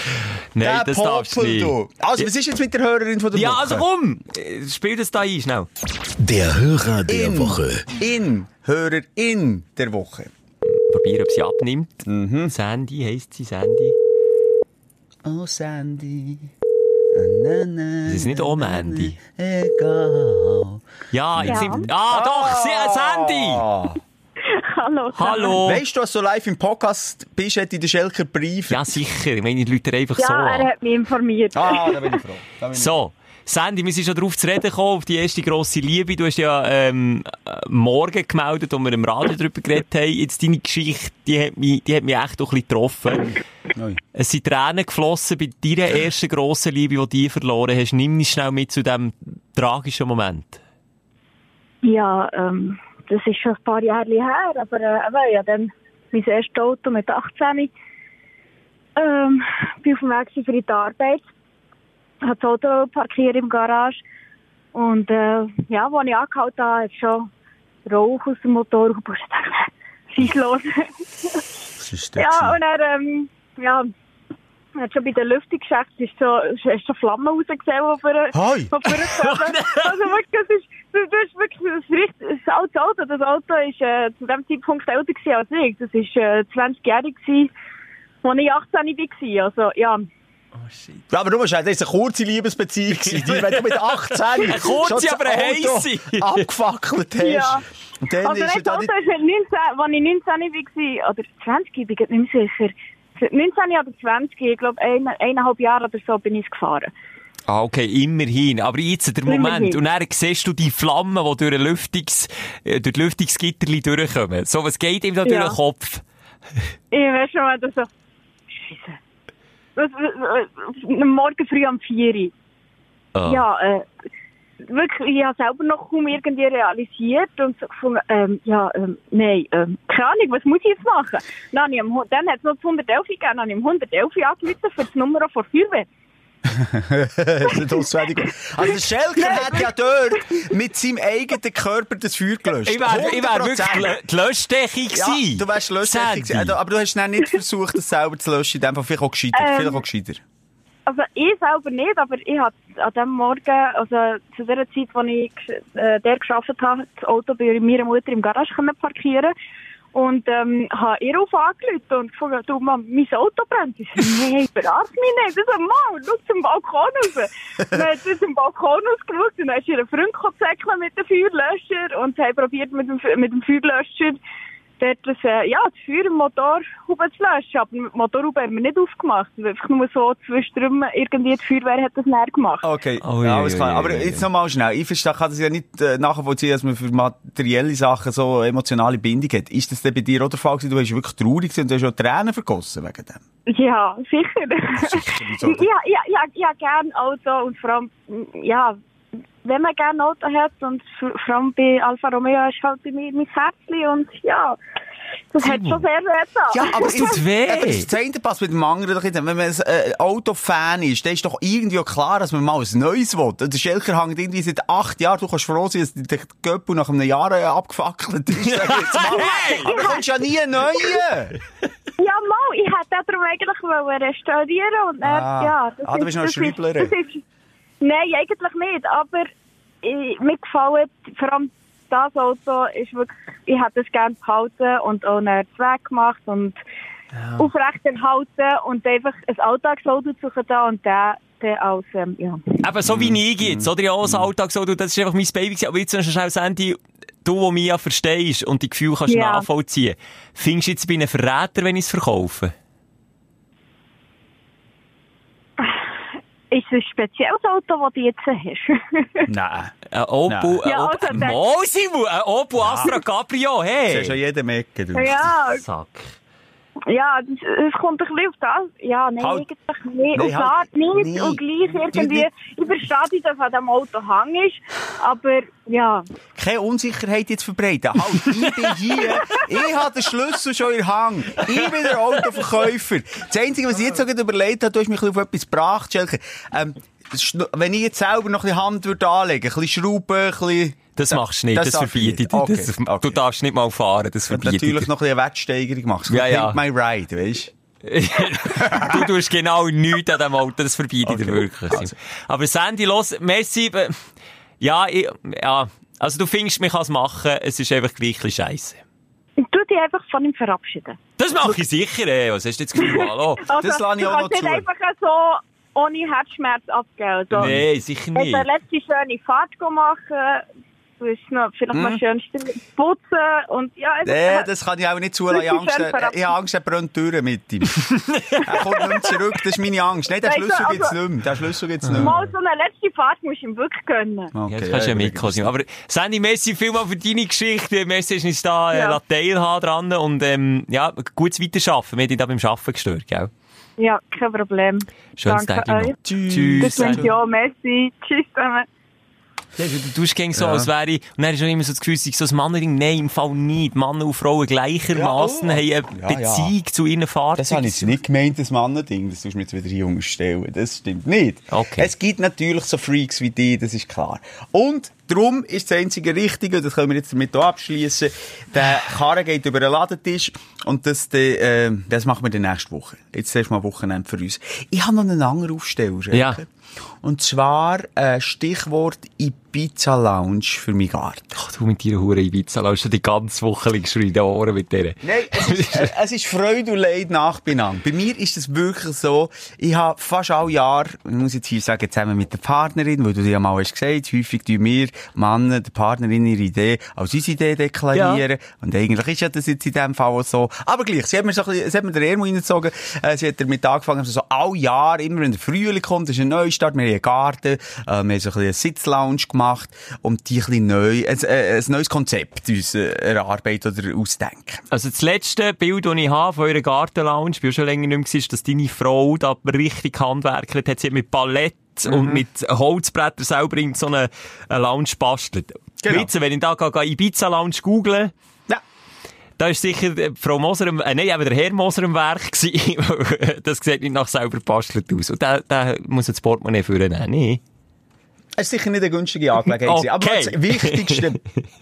Der das darfst du nicht. Also, was ist jetzt mit der Hörerin von der Ja, Woche? also komm! Spiel das da ein, schnell. Der Hörer der In, Woche. in, Hörerin der Woche. Probieren, ob sie abnimmt. Mhm. Sandy heisst sie, Sandy. Oh, Sandy. Na, na, Das ist nicht na, auch na, Mandy. na, Egal. Ja, jetzt Ja. sind... Ah, doch, sie, äh, Sandy! Ah. Hallo. Hallo! Weißt du, dass du live im Podcast bist, in der Schelker Brief. Ja, sicher. Ich meine, die Leute einfach Ja, so er an. hat mich informiert. Ah, da bin ich froh. Bin ich So, Sandy, wir sind schon darauf zu reden gekommen, auf die erste grosse Liebe. Du hast ja ähm, äh, morgen gemeldet, wo wir im Radio darüber geredet haben. Jetzt deine Geschichte, die hat mich, die hat mich echt auch ein bisschen getroffen. Ui. Es sind Tränen geflossen bei deiner ersten grossen Liebe, die du verloren hast. Nimm mich schnell mit zu diesem tragischen Moment. Ja, ähm, das ist schon ein paar Jahre her, aber äh, ja, dann mein erstes Auto mit 18. Ähm, bin auf dem Weg für die Arbeit. Habe das Auto parkiert im Garage. Und äh, ja, als ich angehalten habe, ist schon Rauch aus dem Motor gepusht. Ich dachte, was ist los? Was ist das? ja, und er, ähm, ja, hat schon bei den Lüftungsschächten ist so, ist schon Flammen rausgesehen, die für, Hoi. die für Also wirklich, das ist, du, du hast wirklich das, richtig, das alte Auto. Das Auto ist äh, zu dem Zeitpunkt älter gewesen als ich. Das ist äh, 20-jährig gewesen, als ich 18 war. Also, ja. Ja, aber du musst das ist eine kurze Liebesbeziehung gewesen. Die, Wenn du mit 18 Eine kurze, aber heisse. abgefackelt hast. Ja. Und dann Also ist da Auto nicht... ist mit 19, als ich 19 war, oder 20, ich bin mir nicht mehr sicher. 19 oder 20, ich glaube, ein, eineinhalb Jahre oder so bin ich gefahren. Ah, okay, immerhin. Aber jetzt der Moment. Immerhin. Und dann siehst du die Flammen, die durch, Lüftungs, äh, durch die Lüftungsgitterli durchkommen. So, was geht ihm da durch Ja. den Kopf? Ich weiß schon mal, dass so, Scheisse. Was- was- Morgen früh am 4 Uhr. Ah. Ja, äh, wirklich, ich habe selber noch kaum irgendwie realisiert und so gefunden, ähm, ja, ähm, nein, ähm, keine Ahnung, was muss ich jetzt machen? Dann, ich dann hat es noch das 111 gegeben, dann habe ich am 111 angerufen für das Nummer von Feuerwehr. Das ist nicht auswendig. Also der Schelker hat ja dort mit seinem eigenen Körper das Feuer gelöscht. Ich wäre ich wär wirklich 100%. lö- die Löschdecke Ja, gewesen. du wärst gewesen. Aber du hast dann nicht versucht, das selber zu löschen. In dem Fall vielleicht auch gescheiter. Ähm, vielleicht auch gescheiter. Also ich selber nicht, aber ich habe an dem Morgen, also zu der Zeit, als ich äh, der geschafft habe, das Auto bei meiner Mutter im Garage können parkieren und ähm, habe ihr auf angerufen und gefragt, du Mann, mein Auto brennt. Ich so, nein, verarsch mich nicht. Ich so, Mann, schau zum Balkon raus. Dann hat sie zum Balkon ausgeschaut und dann ist ihr Freund gekommen mit dem Feuerlöscher und sie haben probiert mit dem, mit dem Feuerlöscher dort das, äh, ja, das Feuer im Motorhaube zu löschen. Aber mit dem Motorhaube haben wir nicht aufgemacht. Einfach nur so zwischendrin irgendwie die Feuerwehr hat das näher gemacht. Okay, Oh, ja, alles klar. Aber jetzt nochmal schnell. Ich verstehe, kann das ja nicht äh, nachvollziehen, dass man für materielle Sachen so emotionale Bindung hat. Ist das denn bei dir auch der Fall gewesen? Du warst wirklich traurig gewesen und du hast auch Tränen vergossen wegen dem. Ja, sicher. wieso? ja, ja, ja, ja, gern Auto und vor allem, ja, wenn man gerne Auto hat und vor allem bei Alfa Romeo ist halt bei mir mein Herzchen und ja, das hat schon sehr weh getan. Ja, aber Das tut weh. Aber das eine passt mit dem anderen. Wenn man ein äh, Autofan ist, dann ist doch irgendwie auch klar, dass man mal ein neues will. Der Schelker hängt irgendwie seit acht Jahren. Du kannst froh sein, dass der Göppel nach einem Jahr äh, abgefackelt ist. jetzt mal. Aber du kommst ja nie einen neuen. Ja, mal, ich hätte darum eigentlich wollen restaurieren und dann, Ah. ja. Das Ah, du bist noch das ist- Nein, eigentlich nicht, aber ich, mir gefällt, vor allem das Auto ist wirklich, ich hätte es gerne behalten und auch einen Zweck gemacht und aufrecht erhalten und einfach ein Alltagsauto zu suchen da und der, der als, ähm, ja. Eben so wie ich jetzt, oder? Ja, Alltag so, du, das ist einfach mein Baby gewesen. Aber jetzt noch schnell, Sandy, du, der mich ja verstehst und die Gefühle kannst Ja. nachvollziehen. Findest du jetzt bei einem Verräter, wenn ich es verkaufe? Ist es ein spezielles Auto, das du jetzt hast? Nein. Ein Opel, ein Ja, Opel, also der- ein Opel Astra Cabrio, Das ist ja hey! jeder Ecke, du. ja, Sack. Ja, es kommt ein bisschen auf das. Ja, nein, Halt. eigentlich nicht. Nee, auf halt. das nicht. Nee. Und gleich irgendwie. nicht. Ich verstehe, dass an dem Auto Hang ist. Aber, ja. Keine Unsicherheit jetzt verbreiten. Halt, ich bin hier. Ich habe den Schlüssel schon in Hand. Ich bin der Autoverkäufer. Das Einzige, was ich jetzt so überlegt habe, du hast mich auf etwas gebracht, Schelke. Ähm, wenn ich jetzt selber noch ein bisschen Hand würde anlegen, ein bisschen schrauben, ein bisschen... Das machst du nicht, das, ich verbietet nicht. dich. Okay, Das, okay. Du darfst nicht mal fahren, das verbietet natürlich dich. noch ein bisschen eine Wettsteigerung machst. Ja, ja. Pimp my ride, weißt du tust genau nichts an diesem Auto, das verbietet dir Okay. wirklich. Also. Aber Sandy, los, merci. äh, Ja, ich, ja, also du findest, man kann es machen, es ist einfach gleich ein bisschen scheisse. Tu dich einfach von ihm verabschieden. Das mache ich sicher, ey. Was hast du jetzt Gefühl? Hallo? Also, Das lasse ich du auch noch zu. einfach so ohne Herzschmerz abgeben. Also, Nein, sicher Wenn nicht. du eine letzte schöne Fahrt machen, Du hast noch, vielleicht Hm? mal schön still putzen und ja, einfach, Nee, das kann ich auch nicht zulassen. Ich habe Angst, ich habe er brennt die Tür mit ihm. er kommt nicht mehr zurück, das ist meine Angst. Nein, den du, Schlüssel also- nicht mehr. Den Schlüssel gibt's nicht mehr. mal so eine letzte Fahrt musst du ihm wirklich gönnen. Okay, Ja, das kannst du ja gut. mitkommen. Aber Sandy, merci vielmal für deine Geschichte. Merci, hast uns da äh, Ja. ja. teilhaben dran und ähm, ja, gutes Weiterarbeiten. Wir haben dich da beim Arbeiten gestört, gell? Ja, kein Problem. Schönes Danke Tag euch. Tschüss. Das auch. Merci. Tschüss zusammen. Ja, du, tust gegen so, Ja. als wäre ich, und dann ist schon immer so das Gefühl, so ein Mannerding, nein, im Fall nicht. Männer und Frauen gleichermaßen Ja, oh. haben eine Ja, ja. Beziehung zu ihren Das Fahrzeugen. habe ich jetzt nicht gemeint, das Mannending. Das tust du mir jetzt wieder hier unterstellen. Das stimmt nicht. Okay. Es gibt natürlich so Freaks wie die, das ist klar. Und darum ist das einzige Richtige, und das können wir jetzt damit auch abschließen. Der Karren geht über den Ladentisch und das, äh, das machen wir dann nächste Woche. Jetzt erst mal Wochenende für uns. Ich habe noch einen anderen Aufsteller. Ja. Und zwar äh, Stichwort Ibiza Lounge für meinen Garten. Ach, du mit deiner Hure Ibiza, lass schon die ganze Woche geschrien in den Ohren mit der. Nein, es ist, äh, es ist Freude und Leid nachbenannt. Bei mir ist es wirklich so, ich habe fast alle Jahre, ich muss jetzt hier sagen, zusammen mit der Partnerin, weil du dir ja mal hast gesagt, häufig tun wir Männer der Partnerin ihre Idee als unsere Idee deklarieren. Und eigentlich ist ja das jetzt in dem Fall auch so. Aber gleich, sie hat mir so ein bisschen, sie hat mir den Ärmel reingezogen, äh, sie hat damit angefangen, so alle Jahre, immer wenn der Frühling kommt, ist ein Neustart, wir haben einen Garten, äh, wir haben so ein bisschen eine Sitzlounge gemacht und die ein neu, ein, äh, ein neues Konzept uns äh, erarbeiten oder ausdenken. Also das letzte Bild, das ich habe von eurer Gartenlounge, ich bin schon länger nicht mehr gewesen, ist, dass deine Frau da richtig handwerkelt hat. Sie hat mit Palette Mhm. und mit Holzbrettern selber in so eine, eine Lounge bastelt. Genau. Witze, wenn ich da gehe, Ibiza Lounge google, Ja. da ist sicher äh, Frau Moser, äh, nein, eben der Herr Moser im Werk gewesen. das sieht nicht nach selber bastelt aus. Und der, der muss jetzt Portemonnaie führen, nee. Es ist sicher nicht eine günstige Angelegenheit. Okay. Aber das Wichtigste,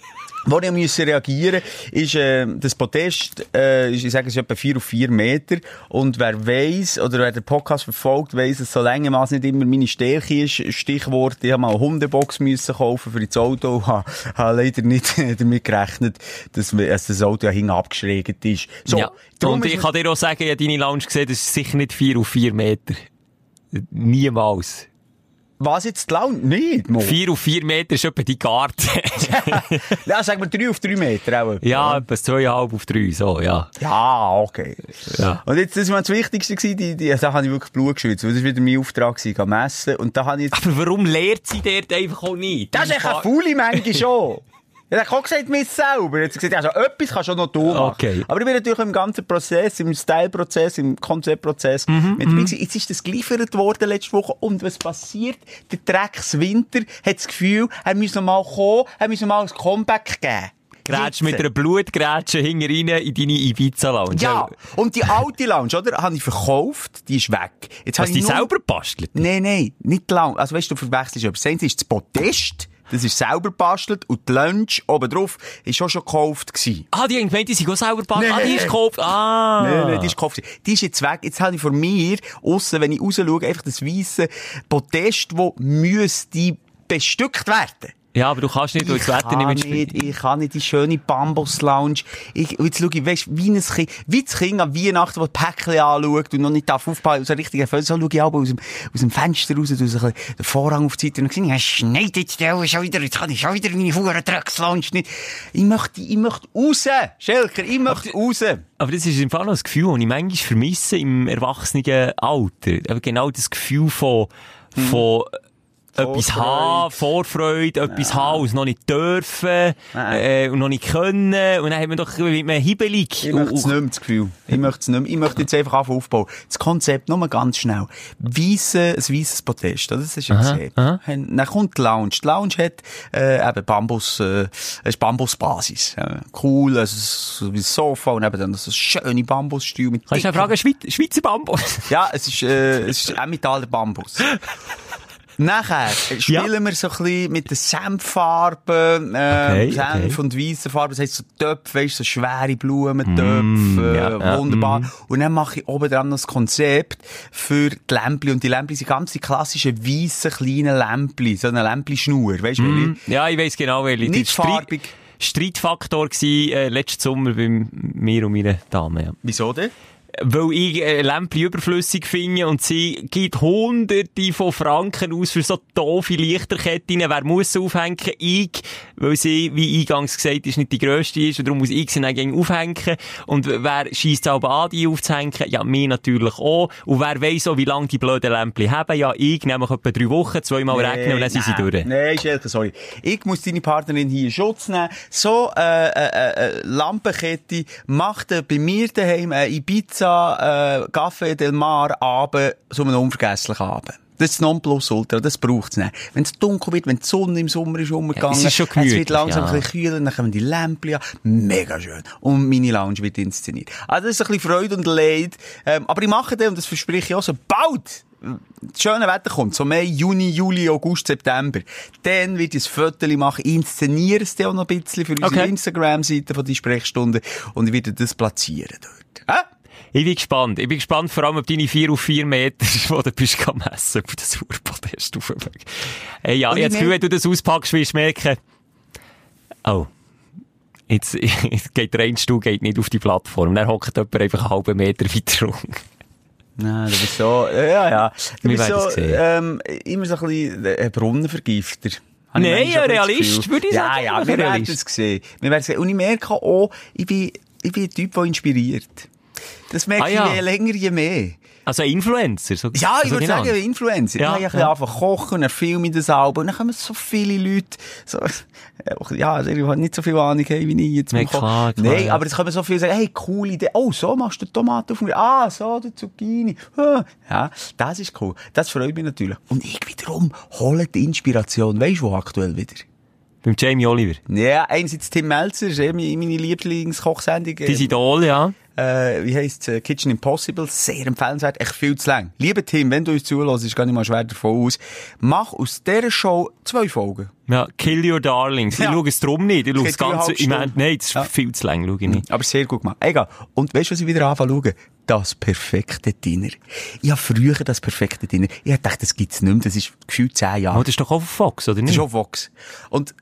wo ich müssen reagieren ist, äh, das Podest, äh, ist, ich sage, es ist etwa 4 auf 4 Meter. Und wer weiss, oder wer den Podcast verfolgt, weiss, dass so längermaßen nicht immer meine Stärke ist. Stichwort, ich habe mal eine Hundebox müssen kaufen für das Auto. Ich habe, habe leider nicht damit gerechnet, dass, dass das Auto ja hinten abgeschrägt ist. So, ja. Und ich kann dir auch sagen, ich habe deine Lounge gesehen, das ist sicher nicht 4 auf 4 Meter. Niemals. Was jetzt die Laune? Nicht, Mo. 4 auf 4 Meter ist etwa die Garten. Ja, sagen wir 3 auf 3 Meter auch. ja, etwa 2,5 auf 3, so, ja. Ja, okay. Ja. Und jetzt, das war das Wichtigste gewesen, die, die, da habe ich wirklich Blut geschwitzt, weil das war wieder mein Auftrag gewesen, messen. Und da habe ich jetzt, Aber warum lehrt sie dort einfach auch nicht? das ist echt eine faule Menge schon. Ja, er hat auch gesagt, mir selber. Er hat gesagt, also etwas kannst du auch noch du machen. Okay. Aber ich bin natürlich im ganzen Prozess, im Style-Prozess, im Konzeptprozess Mhm, mit dabei gewesen. Jetzt ist das geliefert worden letzte Woche. Und was passiert? Der Dreckswinter hat das Gefühl, er muss noch mal kommen, er muss noch mal ein Comeback geben. Grätsch Jetzt. mit einer Blutgrätsche hinten rein in deine Ibiza-Lounge. Ja, und die alte Lounge, oder, habe ich verkauft, die ist weg. Jetzt habe Hast du ich die nur- selber bastelt? Nein, nein, nicht die Lounge. Also weißt du, du verwechselst etwas. Das ist das Podest, das ist selber bastelt, und die Lounge oben drauf ist auch schon gekauft gewesen. Ah, die haben gemeint, die sind auch selber bastelt. Nee, Ah, die ist gekauft. Ah. Nein, nein, die ist gekauft. Die ist jetzt weg. Jetzt habe ich von mir, aussen, wenn ich raus schaue, einfach das weisse Podest, das müsste bestückt werden. Ja, aber du kannst nicht, weil das Wetter nicht kann mitspielt. nicht, ich kann nicht die schöne Bambus-Lounge. Ich, jetzt schau ich, weisst, wie ein Kind, wie das Kind an Weihnachten, das Päckchen anschaut und noch nicht darf aufpassen, so richtig erfüllt, so schau ich aber aus dem, aus dem Fenster raus, du so ein den Vorhang auf die Seite und sehe, ja, schneit jetzt der schon wieder, jetzt kann ich schon wieder meine Huren-Drecks-Lounge nicht. Ich möchte, ich möchte raus, Schelker, ich möchte raus. Aber das ist im Fall noch das Gefühl, das ich manchmal vermisse im erwachsenen Alter. Aber genau das Gefühl von, von etwas haben, Vorfreude, etwas haben, und es noch nicht dürfen, äh, und noch nicht können. Und dann haben wir doch mit einem hibbelig. Ich möchte es nicht mehr, das Gefühl. Ich möchte es nicht mehr. Ich möchte jetzt einfach anfangen aufbauen. Das Konzept, nur mal ganz schnell. Weisse, ein weisses Podest, oder? Das ist ja gesehen. aha. Dann kommt die Lounge. Die Lounge hat, äh, eben Bambus, äh, es ist Bambusbasis. Äh, cool, also so wie ein Sofa und eben dann so schöne Bambusstühle mit Kannst du auch fragen, Schweiz, Schweizer Bambus? Ja, es ist, äh, es ist Emmentaler Bambus. Nachher äh, spielen wir so ein bisschen mit den Senffarben, äh, Okay, Senf okay. und weißen Farben. Das heisst so Töpfe, weisst, so schwere Blumentöpfe, äh, ja, ja, wunderbar. mm. Und dann mache ich oben dran noch das Konzept für die Lämpli. Und die Lämpli sind ganz die klassischen weißen kleinen Lämpli, so eine Lämpli-Schnur, weisst du, welche? Ja, ich weiss genau, welche. Nicht war farbig. Streitfaktor gsi äh, letzten Sommer bei mir und meiner Dame, ja. Wieso denn? Weil ich äh, Lämpchen überflüssig finde und sie gibt hunderte von Franken aus für so doofe Lichterketten. Wer muss aufhängen? Ich weil sie, wie eingangs gesagt ist, nicht die grösste ist und darum muss ich sie dann gegen aufhängen. Und wer schießt aber an, die aufzuhängen? Ja, mir natürlich auch. Und wer weiss auch, wie lange die blöden Lämpchen haben? Ja, ich, nämlich etwa drei Wochen, zweimal regnen und dann sind sie durch. Nein, Schelke, sorry. Ich muss deine Partnerin hier in Schutz nehmen. So, äh, äh, äh, Lampenkette macht äh, bei mir daheim äh, Ibiza, äh, Café del Mar Abend, so einen unvergesslichen Abend. Das ist das Nonplusultra, das braucht's nicht. Wenn es dunkel wird, wenn die Sonne im Sommer ist umgegangen, es ist schon es wird langsam ja. ein bisschen kühler, dann kommen die Lämpchen an. Mega schön. Und meine Lounge wird inszeniert. Also das ist ein bisschen Freude und Leid. Ähm, aber ich mache das, und das verspreche ich auch, so bald das schöne Wetter kommt, so Mai, Juni, Juli, August, September, dann wird ich ein Foto machen, inszeniere es dann auch noch ein bisschen für unsere Okay. Instagram-Seite von die Sprechstunde und ich werde das platzieren dort. Hä? Ich bin gespannt. Ich bin gespannt, vor allem, ob deine 4 auf 4 Meter, die du bist messen, auf das Urpodest rauf. Hey, ja, Und ich ich habe das Gefühl, wenn du das auspackst, wirst du merken, oh, jetzt, jetzt geht der Einstuhl geht nicht auf die Plattform. Dann hockt jemand einfach einen halben Meter weiter rum. Nein, du bist so, ja, ja. Du Wir bist werden so, es sehen. ähm, immer so ein bisschen ein Brunnenvergifter. Nein, ein Realist, würde ich ja, sagen, Ja, einfach wir werden es sehen. Wir werden es sehen. Und ich merke auch, ich bin, ich bin ein Typ, der inspiriert. Das merke Ah, ja. ich je länger, je mehr. Also ein Influencer. So, Ja, ich so würde genannt. sagen, Influencer. Ja, Ja, ich habe ja. zu kochen, dann filme ich das Album, und dann kommen so viele Leute, so, ja, die haben nicht so viel Ahnung haben, wie ich jetzt Nee, klar, klar, Nein, ja. aber es kommen so viele sagen, hey, coole Idee, oh, so machst du Tomaten auf mir, ah, so, die Zucchini, ja, das ist cool. Das freut mich natürlich. Und ich wiederum hole die Inspiration, weisst du, wo aktuell wieder? Beim Jamie Oliver. Ja, einerseits Tim Melzer, ist eh meine Lieblingskochsendung. Dein Idol, ja. Äh, wie heisst äh, Kitchen Impossible, sehr empfehlenswert, echt viel zu lang. Lieber Tim, wenn du uns zulässt, ist gar nicht mal schwer davon aus. Mach aus dieser Show zwei Folgen. Ja, Kill Your Darlings. Ich Ja. schaue es drum nicht. Ich schaue Es das Ganze, ich meine, nein, das ist Ja. viel zu lang, schaue ich nicht. Aber sehr gut gemacht. Egal. Und weißt du, was ich wieder anfange schauen? Das perfekte Dinner. Ich habe früher das perfekte Dinner. Ich gedacht, das gibt's nicht mehr. Das ist gefühlt zehn Jahre. Aber das ist doch auch auf Fox, oder Das nicht? ist auch Vox. Und,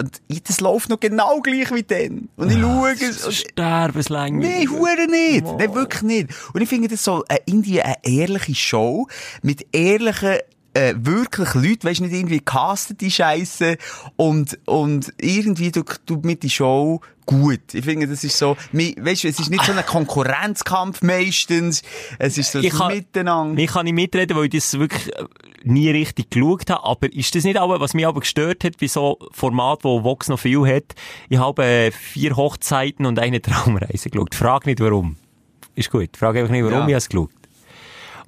und das läuft noch genau gleich wie dann. Und ich schaue es. So und- Sterbenslänge. Nein, hure nicht. Nein, wirklich nicht. Und ich finde das so, äh, irgendwie eine ehrliche Show mit ehrlichen, äh, wirklich Leuten, weisst nicht irgendwie castete Scheiße und, und irgendwie du, du mit die Show gut. Ich finde, das ist so, weisst du, es ist nicht so ein Konkurrenzkampf meistens. Es ist so Ich kann, Miteinander. ich kann nicht mitreden, weil ich das wirklich äh, nie richtig geschaut habe. Aber ist das nicht aber, was mich aber gestört hat, bei so Format, wo Vox noch viel hat? Ich habe äh, vier Hochzeiten und eine Traumreise geschaut. Frag nicht warum. Ist gut. Frag einfach nicht warum Ja. ich habe es geschaut.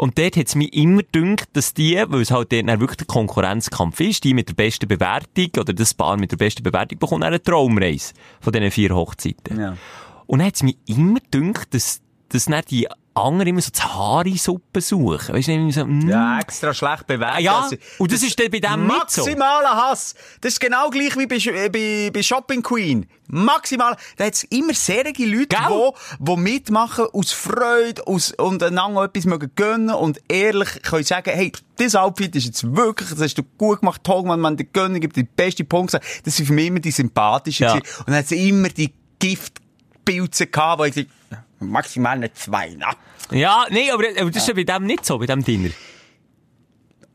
Und dort hat es mich immer gedacht, dass die, weil es halt dort dann wirklich der Konkurrenzkampf ist, die mit der besten Bewertung, oder das Paar mit der besten Bewertung bekommt eine Traumreise von diesen vier Hochzeiten. Ja. Und dann hat es mich immer gedacht, dass, dass dann die anderen immer so die Haare-Suppe suchen. Weißt du, irgendwie so, mm. Ja, extra schlecht bewertet. Ah, ja, Also, und das ist dann bei dem so. Maximaler Hass. Das ist genau gleich wie bei, äh, bei, bei Shopping Queen. Maximal. Da hat es immer sehr Leute, die, die mitmachen aus Freude aus, und einander etwas mögen gönnen und ehrlich können sagen, hey, das Outfit ist jetzt wirklich, das hast du gut gemacht, toll gemacht, man, die gönnen, gibt die beste Punkte. Das sind für mich immer die sympathischen. Ja. Und dann hat sie immer die Giftpilze gehabt, wo ich gesagt maximal nicht zwei, na. Ja, nee, aber, aber das ist ja bei dem nicht so, bei dem Dinner.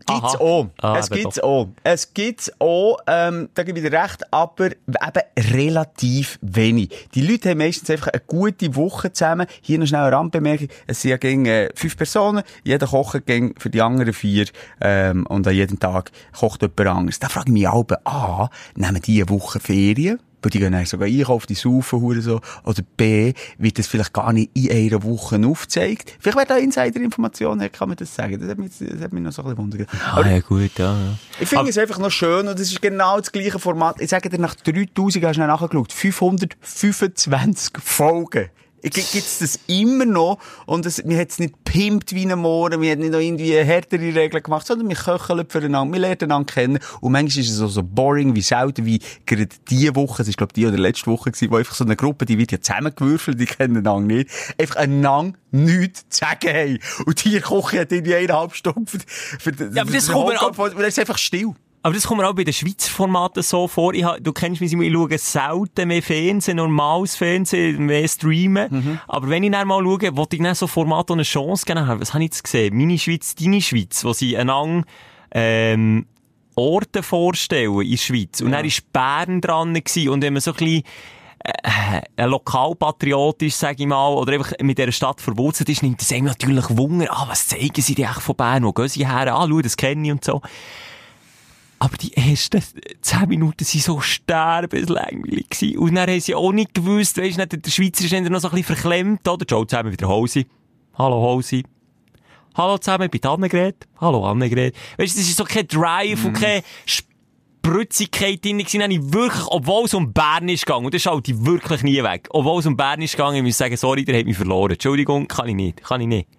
Gibt's auch. Ah, es gibt's auch. Es gibt's auch, ähm, da gebe ich dir recht, aber eben relativ wenig. Die Leute haben meistens einfach eine gute Woche zusammen. Hier noch schnell eine Randbemerkung. Es sind ja gegen, äh, fünf Personen. Jeder kocht gegen für die anderen vier, ähm, und an jedem Tag kocht jemand anderes. Da frage ich mich auch, A, nehmen die eine Woche Ferien? Weil die gehen sogar einkaufen, die saufen, hure so. Oder B, wird das vielleicht gar nicht in einer Woche aufgezeigt? Vielleicht, wer da Insider-Informationen hat, kann man das sagen. Das hat mich, das hat mich noch so ein bisschen wundert. Ah, ja, gut, ja. ja. Ich finde es einfach noch schön und es ist genau das gleiche Format. Ich sage dir, nach 3000 hast du nachgeschaut. 525 Folgen. Gibt es das immer noch? Und es, wir hat es nicht pimpt wie ein Mohren, wir haben nicht noch irgendwie härtere Regeln gemacht, sondern wir köcheln füreinander, wir lernen einander kennen. Und manchmal ist es auch so boring wie selten, wie gerade diese Woche, es ist glaube die oder letzte Woche gewesen, wo einfach so eine Gruppe, die wird ja zusammengewürfelt, die kennen einander nicht, einfach einander nichts zu sagen haben. Und die kochen hat irgendwie eineinhalb Stunden für, für, Ja, aber das den kommt mir Hauptkampf und ist einfach still. Aber das kommt mir auch bei den Schweizer Formaten so vor. Ich ha, du kennst mich, ich schaue selten mehr Fernsehen, normales Fernsehen, mehr streamen. Mhm. Aber wenn ich dann mal schaue, wollte ich dann so Formaten eine Chance geben. Was habe ich jetzt gesehen? Meine Schweiz, deine Schweiz, wo sie einander, ähm, Orte vorstellen in der Schweiz. Und dann war Bern dran gewesen. Und wenn man so ein bisschen äh, lokalpatriotisch, sag ich mal, oder einfach mit dieser Stadt verwurzelt ist, nimmt es einem natürlich Wunder, ah, was zeigen sie denn echt von Bern, wo gehen sie her, ah, schau, das kenne ich und so. Aber die ersten zehn Minuten waren so sterbenslangweilig. gewesen. Und dann haben sie auch nicht gewusst, weisst du, der Schweizer ist noch so ein bisschen verklemmt, oder? Joe zusammen wieder Hose. Hallo Hose. Hallo zusammen, ich bin Annegret. Hallo Annegret. Weisst du, das ist so kein Drive und keine Spritzigkeit drin gewesen. Dann ich wirklich, obwohl es um Bern ist gegangen, und das schaut ich wirklich nie weg, obwohl es um Bern ist gegangen, ich muss sagen, sorry, der hat mich verloren. Entschuldigung, kann ich nicht, kann ich nicht.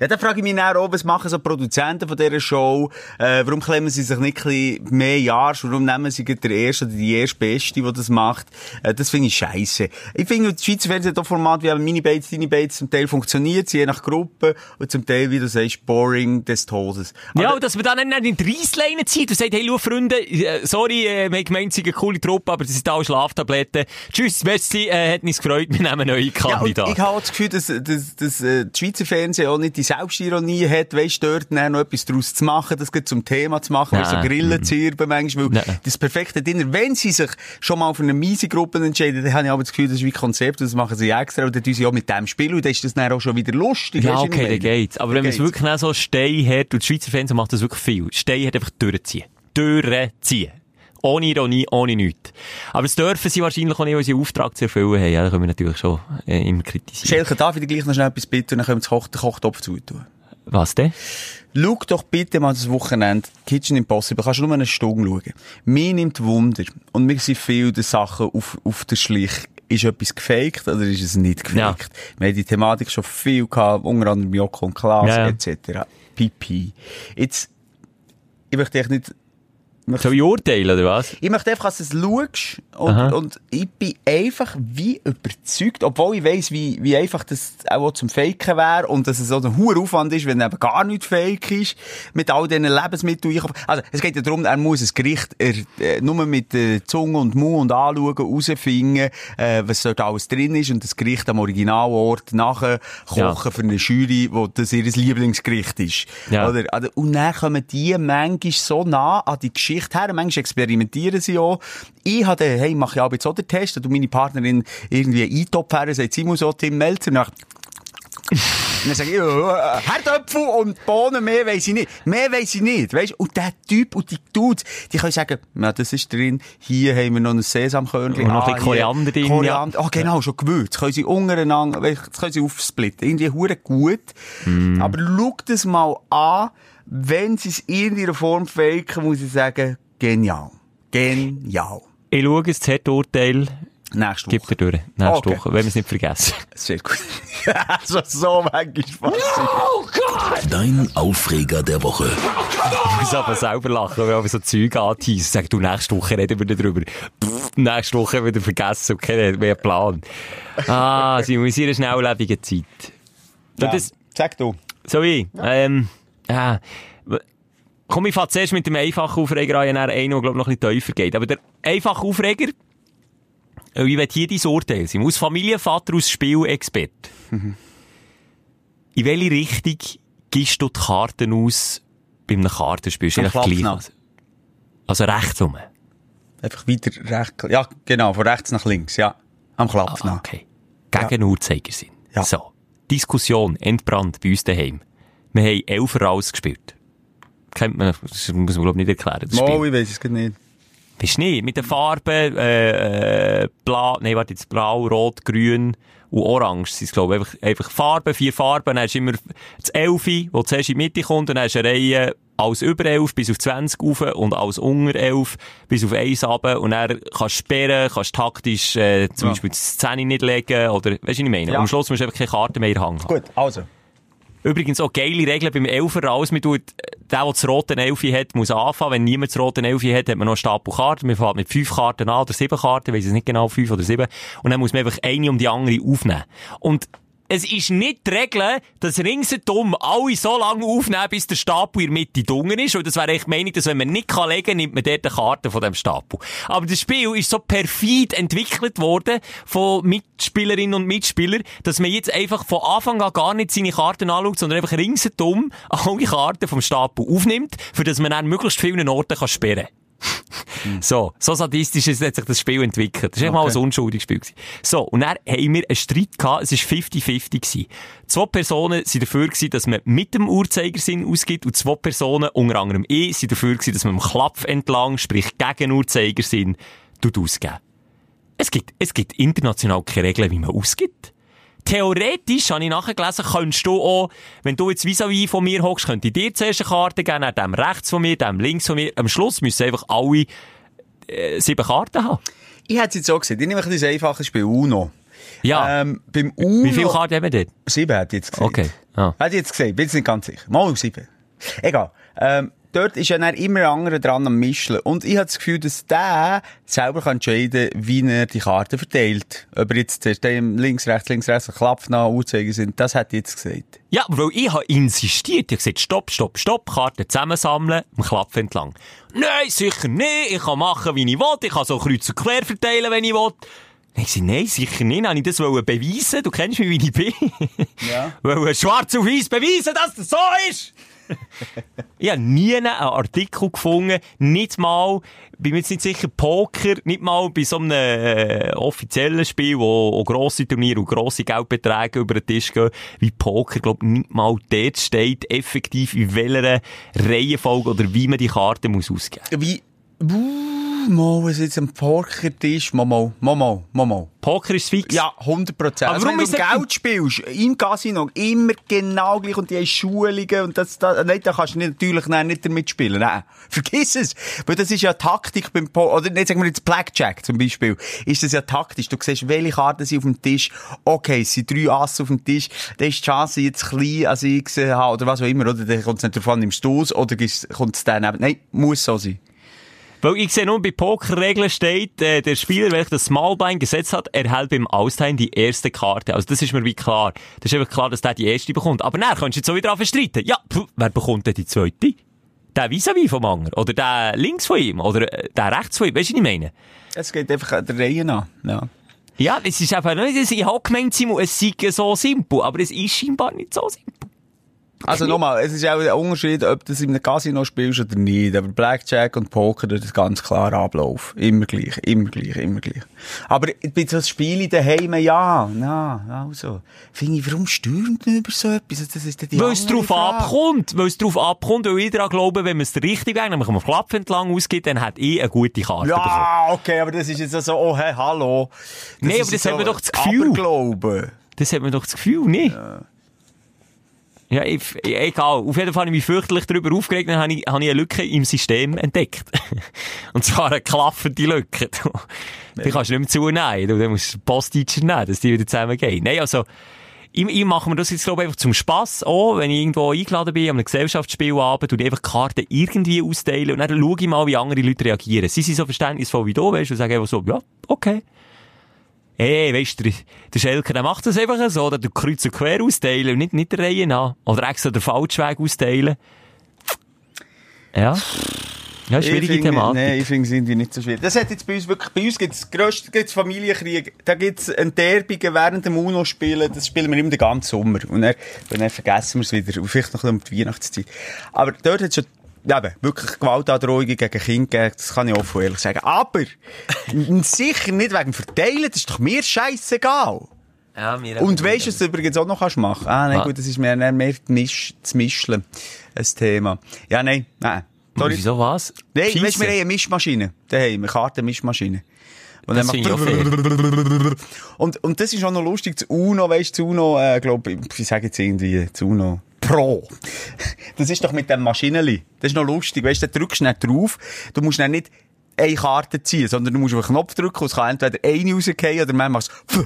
Ja, dann frage ich mich auch, was machen so Produzenten von dieser Show? Äh, warum klemmen sie sich nicht ein bisschen mehr Jahre? Warum nehmen sie gerade der Erste oder die erste Beste, die das macht? Äh, das finde ich scheiße. Ich finde, das Schweizer Fernsehen hat Format wie Mini Bates, Tiny Bates zum Teil funktioniert, je nach Gruppe, und zum Teil, wie du sagst, boring des Todes. Ja, Aber- und dass man dann nicht in die Reissleine zieht und sagt, hey, schau, Freunde, äh, sorry, äh, wir haben gemeint, sei eine coole Truppe, aber das sind alle Schlaftabletten. Tschüss, merci, äh, hat uns gefreut, wir nehmen neue Ja, Kandidaten. ich habe das Gefühl, dass, dass, dass äh, das Schweizer Fernsehen auch nicht die Selbstironie hat, weißt, dort noch etwas daraus zu machen, das geht zum Thema zu machen, weil so. Grillen zirben manchmal, weil Nein. das perfekte Dinner, wenn sie sich schon mal für eine miese Gruppe entscheiden, dann habe ich aber das Gefühl, das ist wie Konzept, und das machen sie extra, und dann tun sie auch mit dem Spiel, und dann ist das dann auch schon wieder lustig. Ja, okay, dann geht's. Aber Dann wenn man es wirklich so Stein hat, und das Schweizer Fernsehen macht das wirklich viel, Stein hat einfach durchziehen. Durchziehen. Ohne Ironie, ohne nichts. Aber das dürfen sie wahrscheinlich auch nicht, einen Auftrag zu erfüllen haben. Ja, da können wir natürlich schon äh, immer kritisieren. Schelke, darf ich gleich noch schnell etwas bitten, und dann können wir den Koch- den Kochtopf zutun. Was denn? Schau doch bitte mal das Wochenende Kitchen Impossible. Kannst du nur eine Stunde schauen. Mir nimmt Wunder. Und mir sind viele Sachen auf, auf der Schlich. Ist etwas gefaked oder ist es nicht gefaked? Ja. Wir haben die Thematik schon viel gehabt, unter anderem Joko und Klaas, Ja, ja. etc. Pipi. Jetzt, ich möchte echt nicht, Soll ich urteilen, oder was? ich möchte einfach, dass du es schaust und, Aha. und ich bin einfach wie überzeugt, obwohl ich weiss, wie, wie einfach das auch zum Faken wäre und dass es so ein hoher Aufwand ist, wenn eben gar nicht fake ist, mit all diesen Lebensmitteln. Also, es geht ja darum, er muss ein Gericht er, äh, nur mit äh, Zunge und Mund und anschauen, herausfinden, äh, was dort alles drin ist und das Gericht am Originalort nachher kochen Ja. für eine Jury, wo das ihr Lieblingsgericht ist. Ja. Oder? Also, Und dann kommen die manchmal so nah an die Geschichte her. Manchmal experimentieren sie auch. Ich hatte, hey, mach ich auch jetzt auch den Test. Und meine Partnerin irgendwie Eintopf her, sagt, sie muss auch Tim Melzer. Und dann und dann sage ich, ja, Herdöpfel und Bohnen, mehr weiss ich nicht. Mehr weiss ich nicht, weisst? Und der Typ und die Dudes, die können sagen, ja, das ist drin, hier haben wir noch ein Sesamkörnchen. Und noch ein bisschen hier Koriander drin, Koriander, oh, genau, schon Gewürz. Können sie untereinander, das können sie aufsplitten. Irgendwie hure gut. Mm. Aber schau das mal an, wenn sie es in irgendeiner Form faken, muss ich sagen, genial. Genial. Ich schaue das Z-Urteil, Nächste gibt Woche. er durch. Nächste Okay. Woche, wenn wir es nicht vergessen. Sehr gut. so, so manchmal fast. Dein Aufreger der Woche. Ich muss aber selber lachen, wenn wir so Zeug anteasen. Sag du, nächste Woche reden wir darüber. Pff, nächste Woche wieder vergessen und keinen mehr Plan. Ah, sie muss in einer schnelllebigen Zeit. Ja. Das, Sag du. so wie, ähm, ja. Komm, ich fahr zuerst mit dem einfachen Aufreger an, einen, der, noch ein bisschen tiefer geht. Aber der einfache Aufreger, ich will hier dein Urteil sein. Aus Familienvater, aus Spielexpert. In welche Richtung gibst du die Karten aus bei einem Kartenspiel? Ist gleich. Also, also rechts rum. Einfach weiter rechts. Ja, genau, von rechts nach links, ja. Am Klapp Ah, okay. Gegen Uhrzeigersinn. Ja. So. Diskussion, entbrannt bei uns daheim. Wir haben Elfer rausgespielt. Kennt man, das muss man glaube ich nicht erklären. Das. Mo, ich weiss es nicht. Weisst du nicht? Mit den Farben, äh, äh, blau, nein, warte, jetzt blau, rot, grün und orange sind es, glaube ich. Einfach, einfach Farben, vier Farben. Dann hast du immer das Elfi, das zuerst in die Mitte kommt, und dann hast du eine Reihe als über 11 bis auf 20 rauf und als unter 11 bis auf 1 runter. Und dann kannst du sperren, kannst taktisch, äh, zum Ja. Beispiel die Szene nicht legen, oder, weißt du, was ich meine? Ja. Am Schluss musst du einfach keine Karte mehr in haben. Gut, also. Übrigens auch geile Regeln beim Elfer raus. Man tut, der, der das rote Elfi hat, muss anfangen. Wenn niemand das rote Elfi hat, hat man noch einen Stapel Karten. Man fährt mit fünf Karten an oder sieben Karten, weiss es nicht genau, fünf oder sieben. Und dann muss man einfach eine um die andere aufnehmen. Und es ist nicht die Regel, dass ringsherum alle so lange aufnehmen, bis der Stapel in der Mitte dunkel ist. Und das wäre echt die Meinung, dass wenn man nicht legen kann, nimmt man dort eine Karte von dem Stapel. Aber das Spiel ist so perfid entwickelt worden von Mitspielerinnen und Mitspielern, dass man jetzt einfach von Anfang an gar nicht seine Karten anschaut, sondern einfach ringsherum alle Karten vom Stapel aufnimmt, für dass man dann möglichst vielen Orten kann sperren kann. So, so sadistisch ist hat sich das Spiel entwickelt. Das war okay. mal ein unschuldiges Spiel. Gewesen. So, und dann haben wir einen Streit gehabt, es war 50-50 gewesen. Zwei Personen sind dafür gewesen, dass man mit dem Uhrzeigersinn ausgibt und zwei Personen, unter anderem ich, sind dafür gewesen, dass man am Klapf entlang, sprich gegen Uhrzeigersinn, ausgeben. Es gibt, es gibt international keine Regeln, wie man ausgibt theoretisch, habe ich nachgelesen, könntest du auch, wenn du jetzt vis-à-vis von mir hockst, könnte ich dir zuerst eine Karte geben, dann dem rechts von mir, dem links von mir. Am Schluss müssen einfach alle äh, sieben Karten haben. Ich hätte es jetzt so gesehen. Ich nehme ein einfaches Spiel Uno. Ja. Ähm, beim Uno... Wie viele Karten haben wir dort? Sieben hätte ich jetzt gesehen. Okay. Ah. Hätte ich jetzt gesehen, bin jetzt nicht ganz sicher. Mal sieben. Egal. Ähm, dort ist ja dann immer ein anderer dran am Mischeln. Und ich habe das Gefühl, dass der selber kann entscheiden kann, wie er die Karten verteilt. Ob er jetzt dem links, rechts, links, rechts, ein Klapf nach Uhrzeiger sind, das hat jetzt gesagt. Ja, weil ich habe insistiert. Ich habe gesagt, stopp, stopp, stopp, Karten zusammensammeln, am Klapf entlang. Nein, sicher nicht. Ich kann machen, wie ich will. Ich kann so kreuz und quer verteilen, wenn ich will. Ich sagte, nein, sicher nicht. Habe ich das beweisen Du kennst mich, wie ich bin. Ja. Weil schwarz auf weiß beweisen, dass das so ist. Ich habe nie einen Artikel gefunden, nicht mal, bin mir jetzt nicht sicher, Poker, nicht mal bei so einem äh, offiziellen Spiel, wo auch grosse Turniere und grosse Geldbeträge über den Tisch gehen, wie Poker, glaube nicht mal dort steht, effektiv in welcher Reihenfolge oder wie man die Karte muss ausgeben muss. Wie, mal, es jetzt ein Pokertisch, mal, mal, mal, mal, mal. Poker ist fix. Ja, 100 Prozent. Aber Also, warum wenn du ist Geld spielst, im Casino, immer genau gleich und die haben Schulungen und das, das, nein, da kannst du nicht, natürlich nein, nicht damit spielen. Nein, vergiss es. Weil das ist ja Taktik beim Po, oder nicht, sagen wir jetzt Blackjack zum Beispiel, ist das ja taktisch. Du siehst, welche Karten sind auf dem Tisch. Okay, es sind drei Asse auf dem Tisch. Da ist die Chance jetzt klein, als ich gesehen habe, oder was auch immer, oder? Dann kommt es nicht an, nimmst du es, oder kommt es dann eben, nein, muss so sein. Weil ich sehe nur, bei Pokerregeln steht, äh, der Spieler, welcher das Smallbein gesetzt hat, erhält beim Austeilen die erste Karte. Also das ist mir wie klar. Das ist einfach klar, dass der die erste bekommt. Aber dann kannst du jetzt so wieder anfangen zu streiten. Ja, pff, wer bekommt denn die zweite? Der vis-à-vis vom Anger? Oder der links von ihm? Oder äh, der rechts von ihm? Weißt du, was ich meine? Es geht einfach der Reihe an, ja. Ja, es ist einfach nicht, dass ich habe gemeint, es sei so simpel. Aber es ist scheinbar nicht so simpel. Also nochmal, es ist auch ein Unterschied, ob du das in einem Casino spielst oder nicht. Aber Blackjack und Poker, das ist ganz klar Ablauf. Immer gleich, immer gleich, immer gleich. Aber bei so Spielen daheim, ja, na, also. Finde ich, warum stürmt man über so etwas? Das ist die Weil es drauf Frage. abkommt. Weil es drauf abkommt, weil ich daran glaube, wenn man es den richtigen Weg, nämlich am Klapp entlang ausgibt, dann hat ich eine gute Karte bekommen. Ja, okay, aber das ist jetzt so, oh, hey, hallo. Nee, ist aber das so haben wir doch das Gefühl. Aberglauben. Das hat man doch das Gefühl, nicht? Ja, ich, ich- egal. Auf jeden Fall habe ich mich fürchterlich darüber aufgeregt, dann habe ich, habe ich eine Lücke im System entdeckt. Und zwar eine klaffende Lücke. Die kannst du nicht mehr zunehmen. Du, dann musst du Postteacher nehmen, dass die wieder zusammengehen. Nein, also, ich, ich mache mir das jetzt, glaube ich, einfach zum Spass auch, wenn ich irgendwo eingeladen bin, an einem Gesellschaftsspielabend, und einfach Karten irgendwie austeilen, und dann schaue ich mal, wie andere Leute reagieren. Sie sind so verständnisvoll wie du, weißt du, und sagen einfach so, ja, okay. Hey, weißt du, der, der Schelker, der macht das einfach so, oder der Kreuz und Quer austeilen und nicht, nicht der Reihe nach. Oder extra den falschen Weg austeilen. Ja. Ja, schwierige ich Thematik. Nein, ich finde es irgendwie nicht so schwierig. Das hat jetzt bei uns wirklich, bei uns gibt es grösst, gibt's Familienkrieg, da gibt es Enterbungen während dem UNO-Spielen, das spielen wir immer den ganzen Sommer. Und dann, dann vergessen wir es wieder, und vielleicht noch ein bisschen um die Weihnachtszeit. Aber dort hat schon, eben, wirklich Gewaltandrohungen gegen Kinder das kann ich offen ehrlich sagen. Aber, sicher nicht wegen Verteilen, das ist doch mir scheißegal. Ja, mir Und weißt du, was du übrigens auch noch kannst machen? Ah, nein, Was? gut, das ist mehr, mehr, mehr Misch, das Mischeln, ein Thema. Ja, nein, nein. Sorry. Wieso was? Nein, Scheisse. weißt, wir haben eine Mischmaschine. Daheim, eine Kartenmischmaschine. Und Das dann auch und, und das ist auch noch lustig, das UNO, weißt du, das UNO, äh, glaub, ich ich sage jetzt irgendwie, das UNO Pro. Das ist doch mit dem Maschinenli. Das ist noch lustig, weißt du, drückst nicht drauf, du musst dann nicht eine Karte ziehen, sondern du musst auf einen Knopf drücken und es kann entweder eine rausgehen oder manchmal machst du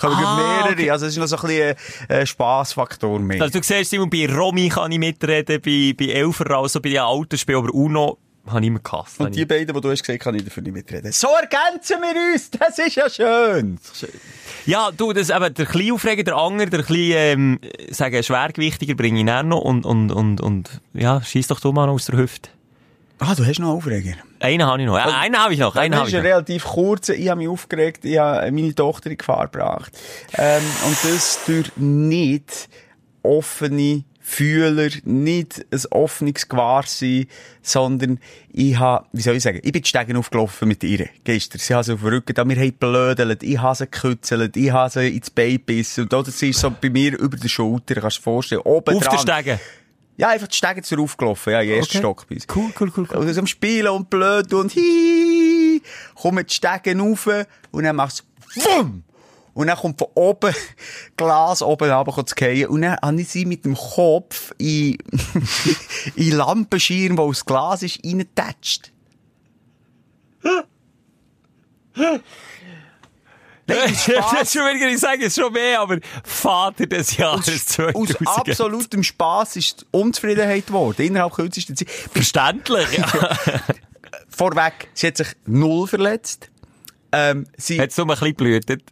Kommen Ah, mehrere, okay. also es ist noch so ein bisschen ein äh, Spassfaktor mehr. Also du siehst, Simon, bei Romy kann ich mitreden, bei, bei Elfer, also bei den Autospielen, aber Uno habe ich immer gehasst. Und die beiden, die du hast gesagt, kann ich dafür nicht mitreden. So ergänzen wir uns! Das ist ja schön! Ja, du, das eben, der kleine Aufreger, der Anger, der kleine, ähm, sagen, Schwergewichtiger bringe ich dann noch und, und, und, und, ja, schieß doch du mal aus der Hüfte. Ah, du hast noch einen Aufreger. Einen habe ich noch. Äh, einen habe ich noch. Einen das habe ist ich ein noch. relativ kurzer. Ich habe mich aufgeregt. Ich habe meine Tochter in Gefahr gebracht. Ähm, und das durch nicht offene Fühler, nicht ein offenes Gewahrsein, sondern ich habe, wie soll ich sagen, ich bin die Stegen aufgelaufen mit ihr gestern. Sie haben sie auf den Rücken, da wir haben blödelt, ich habe sie gekützelt, ich habe sie ins Bein gebissen und das ist so bei mir über der Schulter, kannst du dir vorstellen, oben Auf dran. Stege. Ja, einfach die Stegen zu aufgelaufen, ja, in den ersten Okay. Stock bis. Cool, cool, cool, cool. Und so am Spielen und blöd und hi, kommen die Stegen rauf und dann machst du wumm! Und dann kommt von oben Glas oben runter zu fallen. Und dann habe ich sie mit dem Kopf in, in Lampenschirm, wo aus Glas ist, reingetatscht. das ist schon wieder, ich sage es schon mehr, aber Vater des Jahres Aus 2000. absolutem Spass ist Unzufriedenheit geworden. Innerhalb kürzester Zeit. Verständlich, ja. Vorweg, sie hat sich null verletzt. Ähm, sie, Hat es nur ein bisschen blühtet.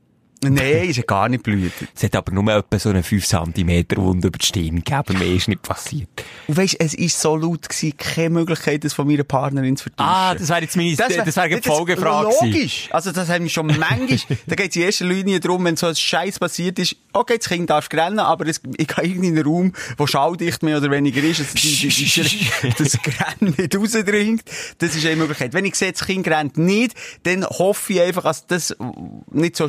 Nein, sie hat gar nicht blüht. Es hat aber nur etwa so eine 5 cm Wunde über die Stirn gegeben. Mehr ist nicht passiert. Und weisst, es war so laut, gewesen, keine Möglichkeit, das von meiner Partnerin zu vertuschen. Ah, das wäre jetzt meine, das wär- wäre eine das- Folgefrage. Logisch. Also, das haben wir schon manchmal, da geht es in erster Linie darum, wenn so ein Scheiß passiert ist, okay, das Kind darf rennen, aber es, ich gehe in einen Raum, wo schalldicht mehr oder weniger ist, dass das Rennen nicht rausdringt. Das ist eine Möglichkeit. Wenn ich sehe, das Kind rennt nicht, dann hoffe ich einfach, dass das nicht so, äh,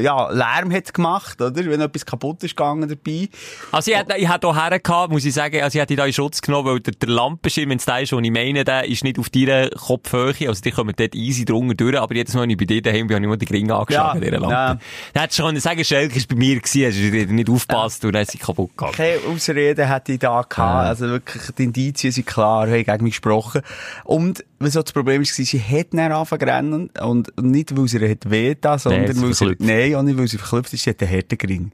ja, Lärm hat gemacht, oder? Wenn etwas kaputt ist gegangen dabei. Also, ich hätte, ich hätte auch hergehabt, muss ich sagen, also, ich hätte da in Schutz genommen, weil der, der Lampenschirm, wenn es der ist, und ich meine, der ist nicht auf deiner Kopfhöhe, also, die kommen dort easy drunter durch, aber jedes Mal, wenn ich bei dir daheim bin, habe ich immer die Ringe angeschlagen, Ja, in dieser Lampe. ja. Dann hättest du schon sagen, Schelke ist bei mir gewesen, hast du nicht aufgepasst und dann ist sie kaputt gegangen. Keine Ausrede hätte ich da gehabt. Also wirklich, die Indizien sind klar, haben gegen mich gesprochen. Und, was so das Problem war, sie hat dann angefangen. Und nicht, weil sie ihr hat weh da, sondern sie weil sie. Nein, auch nicht, weil sie verklüpft ist, sie hat einen Härtegring.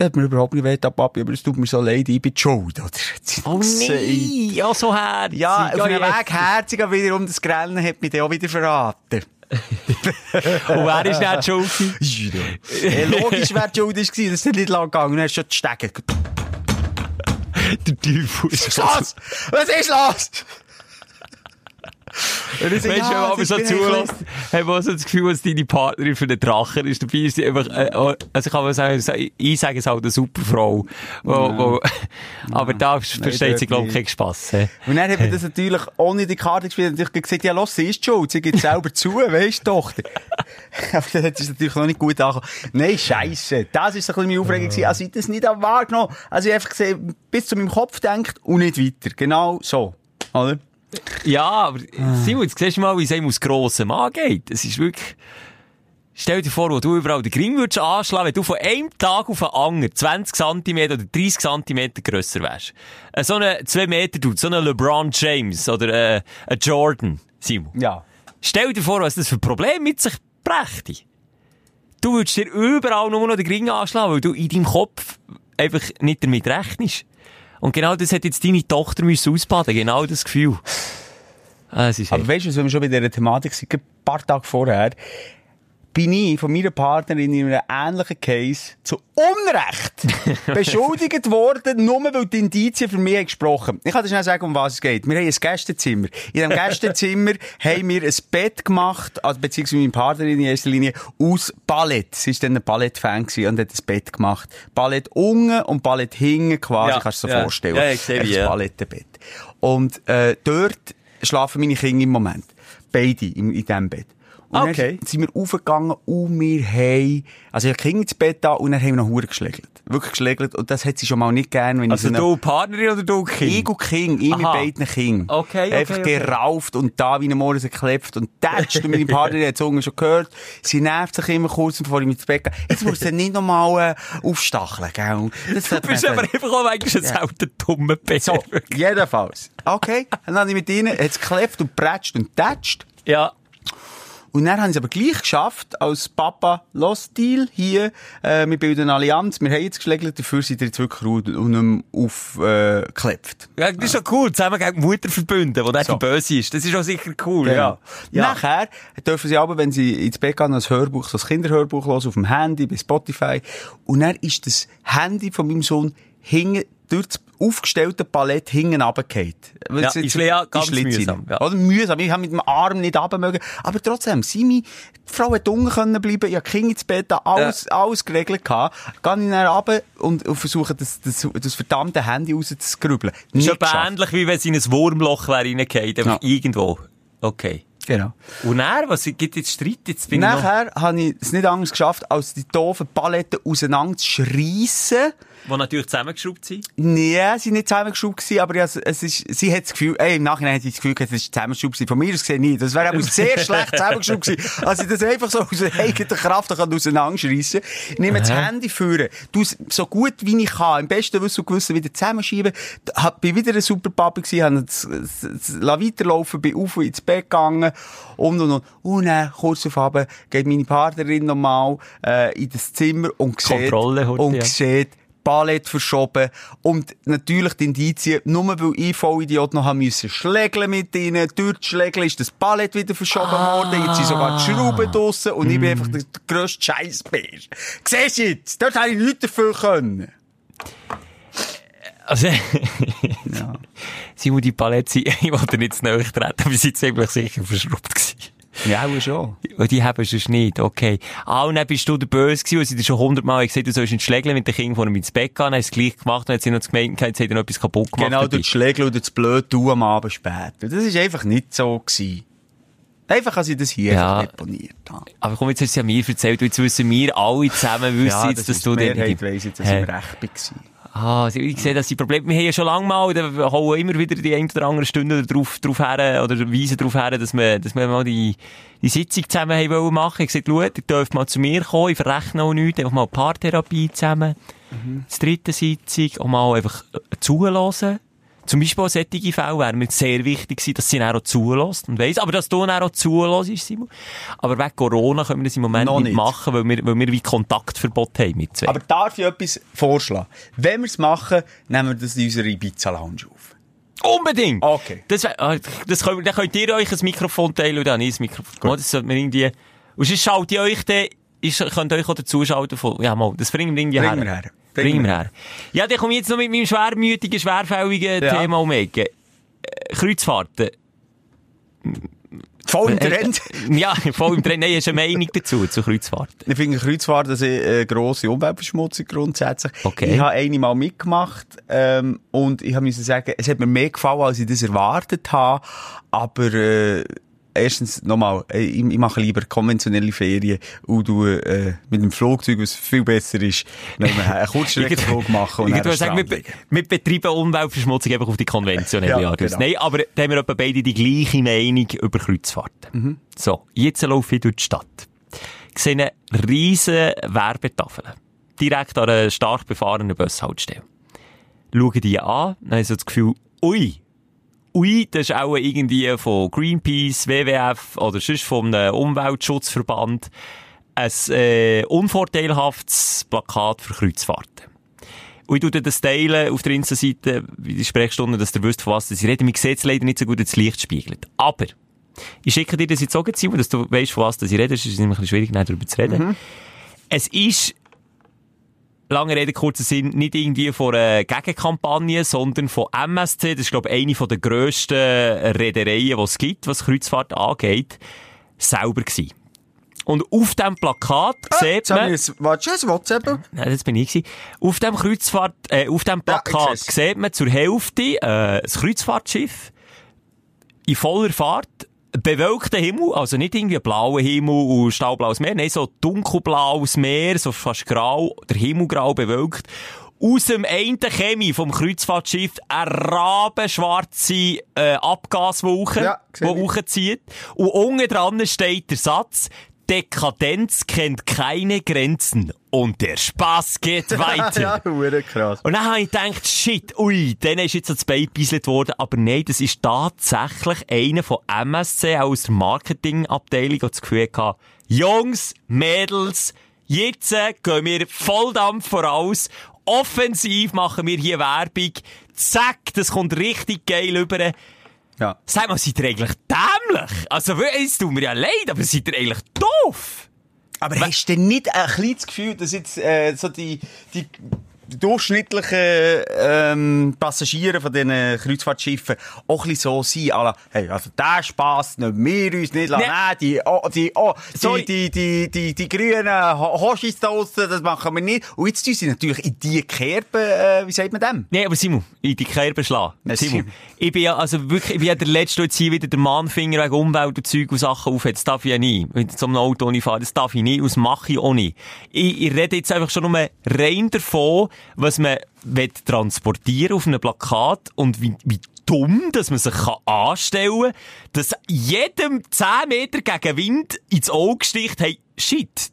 Hat mir überhaupt nicht weh Papi, aber es tut mir so leid, ich bin die schuld, oder? Oh nein, ja, so her. Ja, auf einem Weg herzig, aber wiederum das Grennen hat mich dann auch wieder verraten. Und wer ist nicht schuld? Ja, logisch, wer die schuld ist, gewesen, das ist nicht lang gegangen, hast du schon die Stege. Der Teufel. Was ist los? Was ist los? Und ich so, Weißt du, ja, wenn man ich so zulässt, hat man so das Gefühl, dass deine Partnerin für den Drachen ist. Dabei ist sie einfach, äh, oh, also ich kann mal sagen, ich sage es halt eine super Frau. Wo, wo, aber da versteht sie, glaube ich, keinen Spass. hä? Und dann hat man das natürlich ohne die Karte gespielt und natürlich gesagt, ja, los, sie ist schuld, sie gibt selber zu, weisst du, Tochter. Aber dann hat es natürlich noch nicht gut angekommen. Nein, scheisse. Das ist so ein bisschen meine Aufregung gewesen. Also ich das nicht wahrgenommen. Also ich habe einfach gesehen, bis zu meinem Kopf denkt und nicht weiter. Genau so. Oder? Ja, aber Simon, jetzt siehst du mal, wie es einem aus grossem angeht. Es ist wirklich... Stell dir vor, wo du überall den Ring würdest anschlagen, wenn du von einem Tag auf den anderen 20 cm oder 30 cm grösser wärst. Äh, So eine 2 Meter Dude, so eine LeBron James oder äh, ein Jordan, Simon. Ja. Stell dir vor, was das für ein Problem mit sich brächte. Du würdest dir überall nur noch den Ring anschlagen, weil du in deinem Kopf einfach nicht damit rechnest. Und genau das hat jetzt deine Tochter müssen ausbaden, genau das Gefühl. Ah, Aber weißt du, wenn wir schon bei dieser Thematik sind, ein paar Tage vorher, bin ich von meiner Partnerin in einem ähnlichen Case zu Unrecht beschuldigt worden, nur weil die Indizien für mich haben gesprochen. Ich kann dir schnell sagen, um was es geht. Wir haben ein Gästezimmer. In diesem Gästezimmer haben wir ein Bett gemacht, also beziehungsweise meine Partnerin in erster Linie, aus Ballett. Sie war dann ein Ballett-Fan gewesen und hat ein Bett gemacht. Ballett unten und Ballett hinten quasi, Ja, kannst du dir ja. vorstellen. Ja, ich sehe, wie, ein ja. Ballettbett. Und äh, dort schlafen meine Kinder im Moment. Beide in, in diesem Bett. Und Okay. dann sind wir aufgegangen und wir haben, also ich habe Kinder ins Bett da und dann haben wir noch Hure geschlägelt. Wirklich geschlägelt. Und das hat sie schon mal nicht gern, wenn Also ich so du Partnerin oder du Kind? ich und King, ich mit Aha. beiden Kindern. Okay, okay, Einfach okay. gerauft und da wie ein Morgen geklebt und tätscht und meine Partnerin hat es schon gehört. Sie nervt sich immer kurz, bevor ich mit ins Bett gehe. Jetzt muss sie nicht nochmal äh, aufstacheln, gell? Das Du bist aber einfach auch manchmal ein selten dummer Bär. so, jedenfalls. Okay, dann habe ich mit ihnen, hat's geklebt und prätscht und tätscht. Ja. Und dann haben sie aber gleich geschafft, als Papa Lost Deal hier, äh, wir bilden eine Allianz, wir haben jetzt geschlägelt, dafür sind ihr jetzt wirklich ruhig und nicht mehr aufgeklebt. Ja, das ist schon cool. Zusammen gegen die Mutter verbunden, die So. so. die böse ist. Das ist auch sicher cool, Genau. ja. ja. Nachher dürfen sie aber, wenn sie ins Bett gehen, ein Hörbuch, so ein Kinderhörbuch hören, auf dem Handy, bei Spotify. Und dann ist das Handy von meinem Sohn hinten, durch das aufgestellte Palett hinten runtergefallen. Ja, ist ja ganz mühsam, ja. Oder mühsam. Ich habe mit dem Arm nicht runter mögen. Aber trotzdem, Simi, die Frau hat unten können bleiben, ich habe Kinder ins Bett, alles, alles geregelt gehabt. Gehe ich dann runter und, und versuche, das, das, das verdammte Handy rauszuskrubbeln. Das ist geschafft. ähnlich, wie wenn sie in ein Wurmloch wäre reingefallen, einfach Ja. irgendwo. Okay. Genau. Und dann, was gibt jetzt Streit? Jetzt bin ich noch, Nachher habe ich es nicht anders geschafft, als die doofen Paletten auseinander zu schreissen. Die natürlich zusammengeschraubt sind. Nee, sie sind nicht zusammengeschraubt aber ja, es ist, sie hat das Gefühl, ey, im Nachhinein hat sie das Gefühl, es ist zusammengeschraubt. Von mir aus gesehen nicht. Das wäre aber sehr schlecht zusammengeschraubt gewesen. Also ich das einfach so aus eigener Kraft kann auseinanderschreissen. Nehme das Handy führen, es so gut wie ich kann, im besten Wissen und Gewissen wieder zusammenschieben. Hab, bin wieder ein super Papa gewesen, habe es, es, es, lass weiterlaufen, bin auf und ins Bett gegangen und und und. Und dann, kurz auf Abend, geht meine Partnerin nochmal, äh, in das Zimmer und sieht, Kontrolle und ja. sieht, Ballett verschoben. Und natürlich die Indizien, nur weil ich Vollidiot noch haben müssen schlägeln mit ihnen. Durch die Schlägeln ist das Ballett wieder verschoben worden. Jetzt sind sogar die Schrauben draussen und ich bin einfach der, der grösste Scheissbär. Siehst du jetzt? Dort habe ich nichts dafür können. Also, Ja. Simon, die Palette, sind- ich wollte nicht zu nahe treten, aber sie sind ziemlich sicher verschraubt gewesen. Ja, auch schon. Und die haben es nicht, okay. Ah, und dann bist du der Böse gewesen, und sie dir schon hundertmal gesagt, du sollst ins Schlägeln mit den Kindern vor ihm ins Bett gehen, dann haben sie es gleich gemacht, und jetzt sind noch gemeint, jetzt hat er noch etwas kaputt gemacht. Genau, die Schlägel und durch das blöde Tun am Abend später. Das ist einfach nicht so gewesen. Einfach, als ich das hier Ja. deponiert habe. Aber komm, jetzt hast du ja mir erzählt, jetzt wissen wir alle zusammen, wissen Ja, jetzt, das dass ist du die dort Mehrheit nicht- weiss jetzt, dass ich im Recht war. Ah, sie- ich sehe, dass die Probleme, wir haben ja schon lange mal, da hauen immer wieder die ein oder andere Stunde drauf, drauf her, oder weisen drauf her, dass wir, dass wir mal die, die Sitzung zusammen haben wollen machen. Ich gesagt, schaut, ihr dürft mal zu mir kommen, ich verrechne auch nichts, einfach mal Paartherapie zusammen. Mhm. Das dritte Sitzung, auch mal einfach zuhören. Zum Beispiel auch solche Fälle wäre mir sehr wichtig gewesen, dass sie dann auch zulässt und weiss, aber dass du dann auch zulässt, Simon. Aber wegen Corona können wir das im Moment Noch nicht, nicht. machen, weil wir, weil wir wie Kontaktverbot haben mit zwei. Aber darf ich etwas vorschlagen? Wenn wir es machen, nehmen wir das in unserer Ibiza-Lounge auf. Unbedingt! Okay. Das, ah, das könnt, dann könnt ihr euch ein Mikrofon teilen und dann ein Mikrofon. Oh, Das sollte man irgendwie, und sonst schaut ihr euch dann, könnt euch auch dazuschalten von, ja mal, das bringen wir irgendwie Bringen her. Wir her. Ja, dann komme ich jetzt noch mit meinem schwermütigen, schwerfälligen Ja. Thema um Ecke. Äh, Kreuzfahrten. Voll im Äh, Trend. äh, Ja, voll im Trend. Nein, hast du eine Meinung dazu, zu Kreuzfahrten? Ich finde Kreuzfahrt eine äh, grosse Umweltverschmutzung grundsätzlich. Okay. Ich habe eine mal mitgemacht ähm, und ich musste sagen, es hat mir mehr gefallen, als ich das erwartet habe. Aber äh, erstens nochmal, ich, ich mache lieber konventionelle Ferien und du äh, mit dem Flugzeug, was viel besser ist, wenn wir einen Kurzstreckenflug machen und ich würde sagen, wir, wir betreiben Umweltverschmutzung einfach auf die konventionelle Ja, Art. genau. Nein, aber da haben wir etwa beide die gleiche Meinung über Kreuzfahrten. Mhm. So, jetzt laufe ich durch die Stadt. Ich sehe eine riesen Werbetafel. Direkt an einer stark befahrenen Bushaltestelle. Schaue die an, dann habe ich so das Gefühl, ui, ui, das ist auch irgendwie von Greenpeace, WWF oder sonst vom Umweltschutzverband ein äh, unvorteilhaftes Plakat für Kreuzfahrten. Und ich tue das teilen auf der Insta-Seite, wie die Sprechstunde, dass ihr wisst, von was ich rede. Man sieht es leider nicht so gut, ins Licht spiegelt. Aber, ich schicke dir das jetzt auch, Simon, dass du weißt, von was ich rede. Es ist nämlich ein bisschen schwierig, darüber zu reden. Es ist, lange Rede, kurzer Sinn, nicht irgendwie von einer Gegenkampagne, sondern von MSC. Das ist, glaube ich, eine der grössten Reedereien, die es gibt, was Kreuzfahrt angeht, selber gewesen. Und auf diesem Plakat sieht Jetzt habe man... ein, warte, ein WhatsApp. Nein, das bin ich gewesen. Auf dem Kreuzfahrt, äh, auf dem Plakat seh's. sieht man zur Hälfte, äh, das Kreuzfahrtschiff in voller Fahrt, bewölkter Himmel, also nicht irgendwie blauer Himmel und stahlblaues Meer, nein, so dunkelblaues Meer, so fast grau, der Himmel grau bewölkt. Aus dem einen Chemie vom Kreuzfahrtschiff eine rabenschwarze äh, Abgaswolke, Ja, die hochzieht. Und unten dran steht der Satz, Dekadenz kennt keine Grenzen und der Spaß geht weiter. ja, hure krass. Und dann habe ich gedacht, shit, ui, denen ist jetzt das Bein gebieselt worden. Aber nein, das ist tatsächlich einer von MSC aus der Marketingabteilung, der das Gefühl hatte, Jungs, Mädels, jetzt äh, gehen wir Volldampf voraus. Offensiv machen wir hier Werbung. Zack, das kommt richtig geil rüber. Ja. Sag mal, seid ihr eigentlich dämlich? Also, es tut mir ja leid, aber seid ihr eigentlich doof? Aber hast du denn nicht ein kleines Gefühl, dass jetzt äh, so die, die durchschnittlichen ähm, Passagiere von diesen Kreuzfahrtschiffen auch ein bisschen so sind, à la, hey, also der Spass nehmen wir uns nicht lassen, Nee. nein, die, oh, die, oh, die, die, die, die, die grünen Ho- Hoschis da draussen, das machen wir nicht. Und jetzt tun sie natürlich in die Kerbe, äh, wie sagt man dem? Nee, aber Simon, in die Kerbe schlagen. Merci. Simon, ich bin ja, also wirklich, ich bin ja der Letzte, der jetzt hier wieder der Mahnfinger wegen Umwelt und Zeug und Sachen aufhält. Das darf ich ja nie. Mit so einem Auto nicht fahren, das darf ich nicht, und das mache ich auch nicht. Ich, ich rede jetzt einfach schon nur rein davon, was man will transportieren auf einem Plakat und wie, wie dumm, dass man sich kann anstellen kann, dass jedem 10 Meter gegen Wind ins Auge sticht, hey, shit,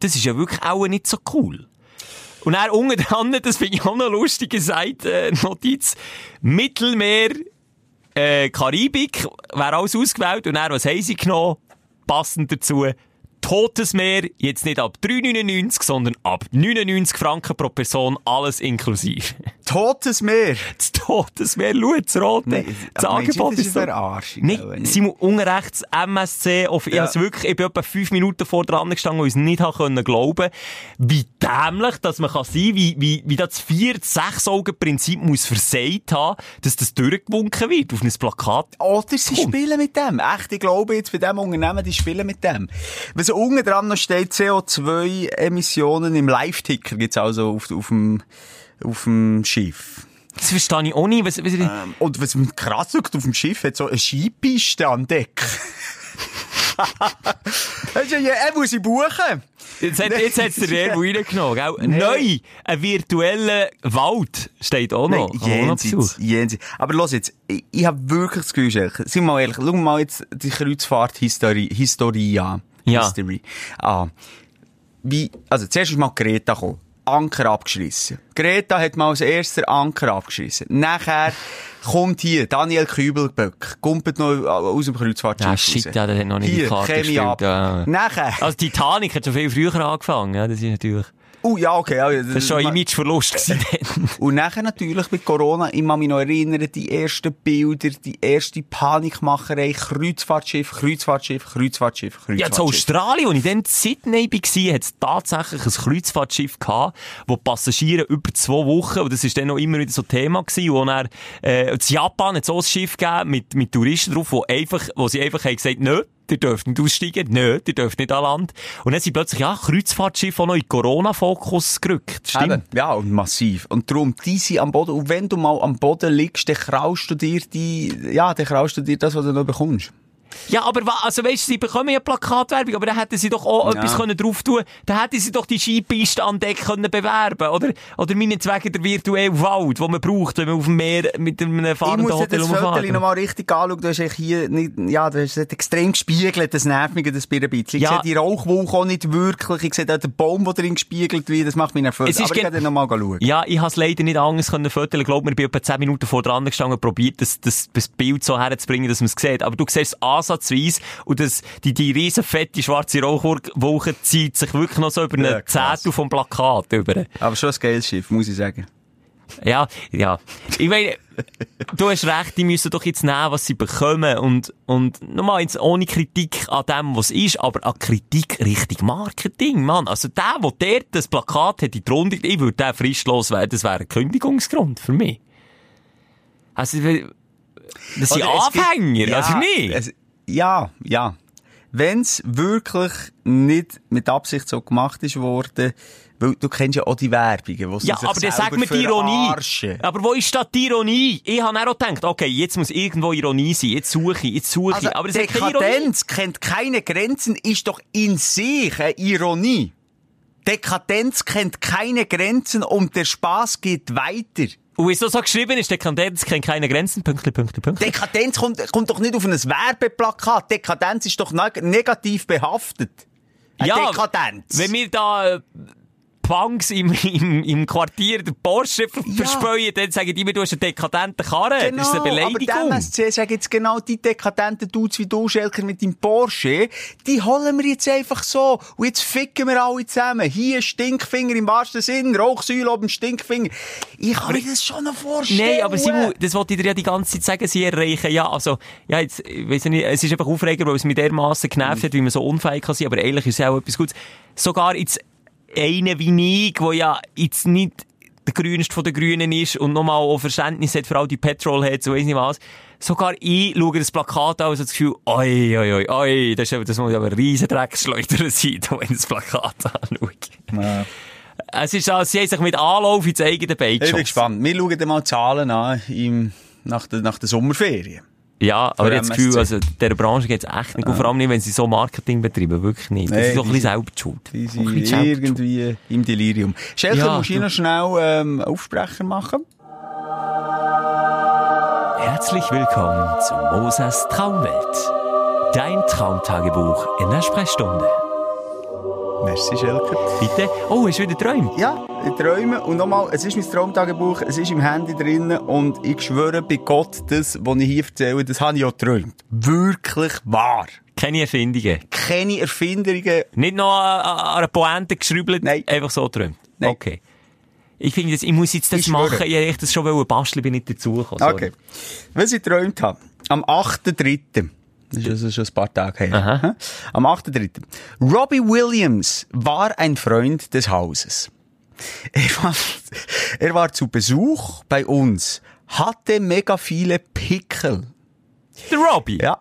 das ist ja wirklich auch nicht so cool. Und dann unten dran, das finde ich auch noch lustig, Seite, äh, Notiz, Mittelmeer, äh, Karibik, wäre alles ausgewählt. Und dann, was haben sie genommen? Passend dazu, Totes Meer, jetzt nicht ab 3,99, sondern ab 99 Franken pro Person, alles inklusive. Totes Meer. Das Totes Meer, schau, das rote. Nein, das Angebot das ist so... Verarschung, Nicht? Simon, unten rechts MSC, auf, ich, Ja. hab's wirklich, ich bin etwa fünf Minuten vor dran gestanden, ich es nicht können glauben, wie dämlich, dass man kann sein, wie, wie, wie das vier, sechs Augen Prinzip muss versagt haben, dass das durchgewunken wird auf ein Plakat. Oder sie Komm. spielen mit dem. Echt, ich glaube jetzt bei diesem Unternehmen, die spielen mit dem. Was unten dran noch steht, CO2-Emissionen im Live-Ticker gibt's also auf, auf dem, auf dem Schiff. Das verstehe ich auch nicht. Was, was, Ähm, und was mich krass schaut, auf dem Schiff hat so eine Skipiste an Deck. Du, ja, er muss sie buchen. Jetzt hat, jetzt hat's der Revo reingenommen, gell? Neu, ein virtueller Wald steht auch noch. Noch jenseits, jenseits. Aber los jetzt, ich, ich habe wirklich das Gefühl, sind wir mal ehrlich, schau mal jetzt die Kreuzfahrt-Historie Historie an. Ja. History. Ah. Wie, also zuerst ist mal Greta gekommen. Anker abgeschissen. Greta hat mal als erster Anker abgeschissen. Nachher kommt hier Daniel Kübelböck, kumpelt noch aus dem Kreuzfahrtschiff Ja, shit, raus. ja, der hat noch nicht die Hier, Karte Chemie gespielt, ab. ja. Nachher, Also Titanic hat schon viel früher angefangen, ja, das ist natürlich... oh ja, okay. Ja, Das war schon ein Imageverlust. Und nachher natürlich mit Corona, ich kann mich noch erinnern, die ersten Bilder, die erste Panikmacherei, Kreuzfahrtschiff, Kreuzfahrtschiff, Kreuzfahrtschiff, Kreuzfahrtschiff. Ja, in Australien, als ich dann in Sydney war, hat es tatsächlich ein Kreuzfahrtschiff gehabt, wo Passagiere über zwei Wochen, und das ist dann noch immer wieder so Thema gewesen, wo dann, äh, in Japan hat es auch ein Schiff gegeben mit, mit Touristen drauf, wo einfach, wo sie einfach haben gesagt, nö, ihr dürft nicht aussteigen, nö, ihr dürft nicht an Land. Und dann sind plötzlich, ja, Kreuzfahrtschiffe auch noch in Corona-Fokus gerückt. Stimmt. Eben, ja, und massiv. Und darum, die sind am Boden. Und wenn du mal am Boden liegst, dann kraust du dir die, ja, dann kraust du dir das, was du noch bekommst. Ja, aber also weißt, sie bekommen ja Plakatwerbung, aber dann hätten sie doch auch Ja. etwas können drauf tun. Dann hätten sie doch die Skipiste an Deck können bewerben, oder? Oder meinetwegen der virtuelle Wald, den man braucht, wenn man auf dem Meer mit einem Ich fahrenden muss Hotel das Foto rumfährt. noch mal richtig anschauen. Du hast hier nicht, ja, du hast es extrem gespiegelt, das nervt mich das Bier ein bisschen. Ich Ja. sehe die Rauchwolke auch nicht wirklich. Ich sehe auch den Baum, der drin gespiegelt wird. Das macht mich nervös. Es Aber ich kann dann noch mal schauen. Ja, ich has leider nicht anders können fotografieren. Ich glaube, mir bin etwa 10 Minuten vor dran gestanden und probiert, das, das, das Bild so herzubringen, dass man es sieht. Aber du siehst es ansatzweise und das, die, die riesen fette schwarze Rauchwolke zieht sich wirklich noch so über Ja, eine krass. Zehntel vom Plakat über. Aber schon ein geiles Schiff, muss ich sagen. Ja, ja. Ich meine, du hast recht, die müssen doch jetzt nehmen, was sie bekommen. Und, und nochmal jetzt ohne Kritik an dem, was ist, aber an Kritik Richtung Marketing, Mann. Also der, der dort das Plakat hat in die Runde, ich würde den fristlos werden, das wäre ein Kündigungsgrund für mich. Also, das sind es gibt- Anfänger, also nicht. Es, ja, ja. Wenn es wirklich nicht mit Absicht so gemacht ist worden, weil du kennst ja auch die Werbungen, wo sie Ja, aber dann sag mir die Ironie. verarschen. Aber wo ist da die Ironie? Ich habe auch gedacht, okay, jetzt muss irgendwo Ironie sein. Jetzt suche ich, jetzt suche Also, ich. Aber hat keine Ironie. Dekadenz kennt keine Grenzen, ist doch in sich eine Ironie. Dekadenz kennt keine Grenzen und der Spaß geht weiter. Und wieso so geschrieben ist, Dekadenz kennt keine Grenzen, Pünktli, Pünktli, Pünktli. Dekadenz kommt, kommt doch nicht auf ein Werbeplakat. Dekadenz ist doch neg negativ behaftet. Eine Ja, Dekadenz. Wenn wir da äh, Punks im, im, im Quartier der Porsche Ja. verspäuen, dann sagen die mir, du hast einen dekadenten Karren. das ist eine Genau, aber Beleidigung. die MSC sagen jetzt genau die dekadenten Dudes wie du, Schelker, mit deinem Porsche, die holen wir jetzt einfach so. Und jetzt ficken wir alle zusammen. Hier Stinkfinger im wahrsten Sinn, Rauchsäule oben Stinkfinger. Ich kann mir das schon noch vorstellen. Nein, aber Simon, das wollte ich dir ja die ganze Zeit sagen, sie erreichen, ja, also, ja, jetzt, ich weiss nicht, es ist einfach aufregend, weil es mich dermassen genervt hat, wie man so unfähig kann sein, aber eigentlich ist es auch etwas Gutes. Sogar jetzt einer wie ich, der ja jetzt nicht der grünste von den Grünen ist und nochmal auch Verständnis hat für all die Petrolheads und weiss nicht was. Sogar ich schaue das Plakat an und habe das Gefühl, oi, oi, oi, oi, das, ist, das muss aber ein riesen Drecksschleuder sein, wenn ich das Plakat anschaue. Ja. Es ist, als sie haben sich mit Anlauf ins eigene Bein Ich bin geschossen. gespannt. Wir schauen dann mal Zahlen an im, nach, der, nach der Sommerferien. Ja, aber jetzt das Gefühl, also, der Branche geht's echt nicht gut. Vor allem nicht, wenn sie so Marketing betreiben. Wirklich nicht. Das Nee, ist doch ein bisschen selber die sind irgendwie im Delirium. Schelker, Ja, musst du- noch schnell ähm, Aufsprecher machen? Herzlich willkommen zu Moses Traumwelt. Dein Traumtagebuch in der Sprechstunde. Merci, Schelker. Bitte? Oh, hast du wieder träumt? Ja, ich träume. Und nochmal, es ist mein Traumtagebuch, es ist im Handy drin und ich schwöre bei Gott, das, was ich hier erzähle, das habe ich auch geträumt. Wirklich wahr. Keine Erfindungen. Keine Erfindungen. Nicht noch an, einer Pointe geschribbelt? Nein. Einfach so träumt? Nein. Okay. Ich finde, ich muss jetzt das Ich schwöre. machen. Ich hätte das schon basteln, bin nicht dazugekommen. Okay. Was ich geträumt habe, am 8.3., das ist schon ein paar Tage her. Aha. Hä? Am 8.3. Robbie Williams war ein Freund des Hauses. Er war, er war zu Besuch bei uns, hatte mega viele Pickel. Der Robbie? Ja.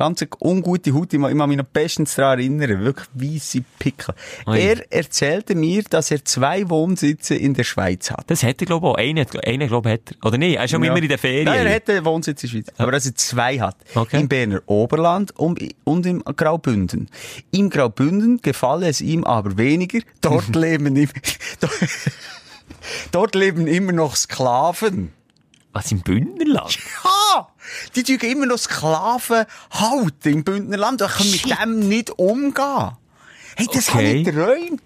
Ganz ungute Haut. Ich mag mich noch bestens daran erinnern. Wirklich weisse Pickel. Ui. Er erzählte mir, dass er zwei Wohnsitze in der Schweiz hat. Das hätte er, glaube ich, auch. Einen, einen glaube ich, hat er. Oder nicht? Er ist schon immer in der Ferien. Nein, er hätte einen Wohnsitz in der Schweiz. Aber dass er zwei hat. Okay. Im Berner Oberland und, und im Graubünden. Im Graubünden gefalle es ihm aber weniger. Dort leben ihm, dort leben immer noch Sklaven. Was, im Bündnerland? Ha! Die tun immer noch Sklaven halten im Bündnerland. Ich kann mit Shit. dem nicht umgehen. Hey, das Okay. habe ich geträumt.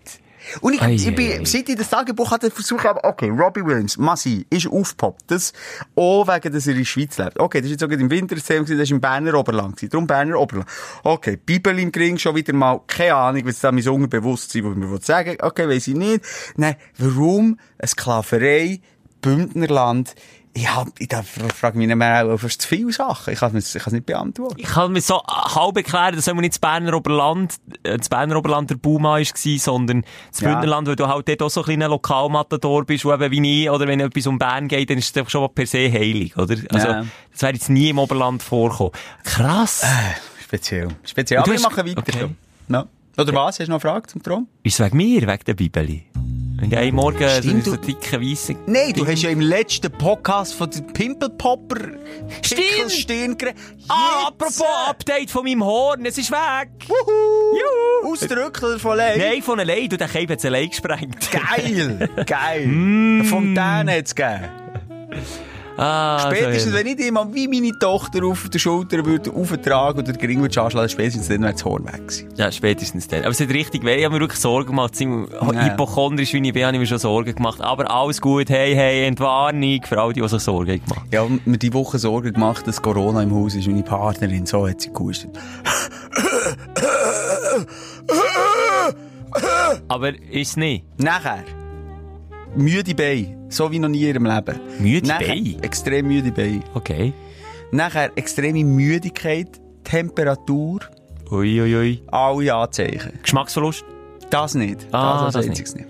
Und ich, Ei, ich bin, ei. seit ich das Tagebuch hatte, versucht habe, okay, Robbie Williams, Massi, ist aufgepoppt. Das, auch wegen, dass er in der Schweiz lebt. Okay, das ist jetzt sogar im Winterzählung, das war im Berner Oberland. Darum Berner Oberland. Okay, Bibel im Gring, schon wieder mal, keine Ahnung, was da mein Unterbewusstsein, was mir sagen. Okay, weiss ich nicht. Nein, warum eine Sklaverei, Bündnerland, ich hab, ich frage mich nicht mehr auch fast zu viele Sachen. Ich kann es nicht beantworten. Ich kann mir so halb erklären, dass nicht das Berner Oberland, äh, das Berner Oberland der Buma war, sondern das Ja. Bündnerland, weil du halt dort auch so ein kleiner Lokalmatador bist, wo eben wie ich, oder wenn etwas um Bern geht, dann ist einfach schon mal per se heilig, oder? Also, Ja. das wäre jetzt nie im Oberland vorkommen. Krass! Speziell. Speziell. Du Aber wir machen weiter. okay. Ja. Oder was? Hast du noch eine Frage zum Traum? Ist es wegen mir, wegen der Bibeli? Einen Morgen Stimmt, so, dicke, weisse... Nein, du hast ja im letzten Podcast von der Pimpelpopper Stimmt. Stirn geredet. Ah, apropos Update von meinem Horn, es ist weg! Juhu! Ausdrücklich von allein. Nein, von allein, du, der Cape hat es allein gesprengt. Geil! Geil! Mm. Eine Fontäne hat es gegeben. Ah, so Spätestens, herrlich. wenn ich mal wie meine Tochter auf der Schulter würde auftragen oder den Gring würde anschlagen, spätestens dann wäre das Horn weg gewesen. Ja, spätestens dann. Aber es hat richtig weh. Ich habe mir wirklich Sorgen gemacht. Ziemlich hypochondrisch, wie ich bin, habe ich mir schon Sorgen gemacht. Aber alles gut. Hey, hey, Entwarnung für all die, die sich Sorgen gemacht haben. Ja, und mir die Woche Sorgen gemacht, dass Corona im Haus ist. Meine Partnerin, so hat sie gehustet. Aber ist es nicht. Nachher. Müde Beine. So wie noch nie in ihrem Leben. Müde Nachher, Beine? Extrem müde Beine. Okay. Nachher extreme Müdigkeit, Temperatur, Ui, ui, ui. alle Anzeichen. Geschmacksverlust. Das nicht. Ah, das das als einziges nicht.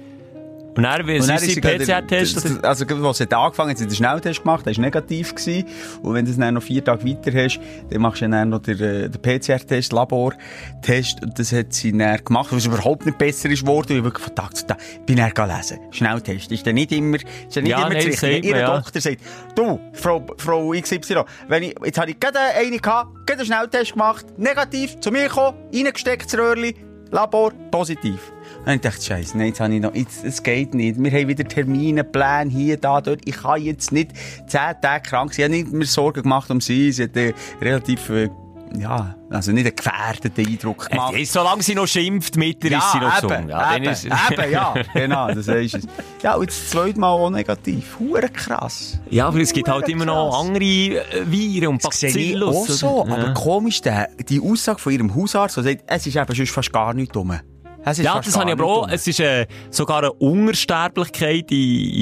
Und dann, wie gerade- PCR-Test? Also, als sie angefangen hat, sie den Schnelltest gemacht, der war negativ gewesen. Und wenn du es dann noch vier Tage weiter hast, dann machst du dann noch den, äh, den PCR-Test, Labor-Test. Und das hat sie dann gemacht, was überhaupt nicht besser ist geworden. Ich von Tag zu Tag bin dann gelesen. Schnelltest ist dann nicht immer, ist dann nicht Ja, immer sagt man, Ihr ja. Doktor sagt, du, Frau, Frau XY, wenn ich, jetzt habe ich gerade eine gehabt, gerade einen Schnelltest gemacht, negativ, zu mir gekommen, reingesteckt, das Röhrli, Labor, positiv. Und ich dachte, Scheiße, nein, jetzt habe ich noch, jetzt, es geht nicht. Wir haben wieder Termine, Pläne, hier, da, dort. Ich kann jetzt nicht zehn Tage krank sein. Ich habe nicht mehr Sorgen gemacht um sie. Sie hat äh, relativ, äh, ja, also nicht einen gefährdeten Eindruck gemacht. Äh, solange sie noch schimpft mit ihr, ist sie noch gesund. Ja, eben, ist- eben, ja, genau, das ist es. Ja, und das zweite Mal auch negativ. Hure krass. Ja, aber es gibt halt Hure immer noch krass. andere äh, Viren und Das sehe ich Bacillus. auch so. oder- Aber Ja. komisch, der, die Aussage von ihrem Hausarzt, der sagt, es ist eben sonst fast gar nichts rum. Ist Ja, das habe ich aber auch. Es ist äh, sogar eine Unsterblichkeit in,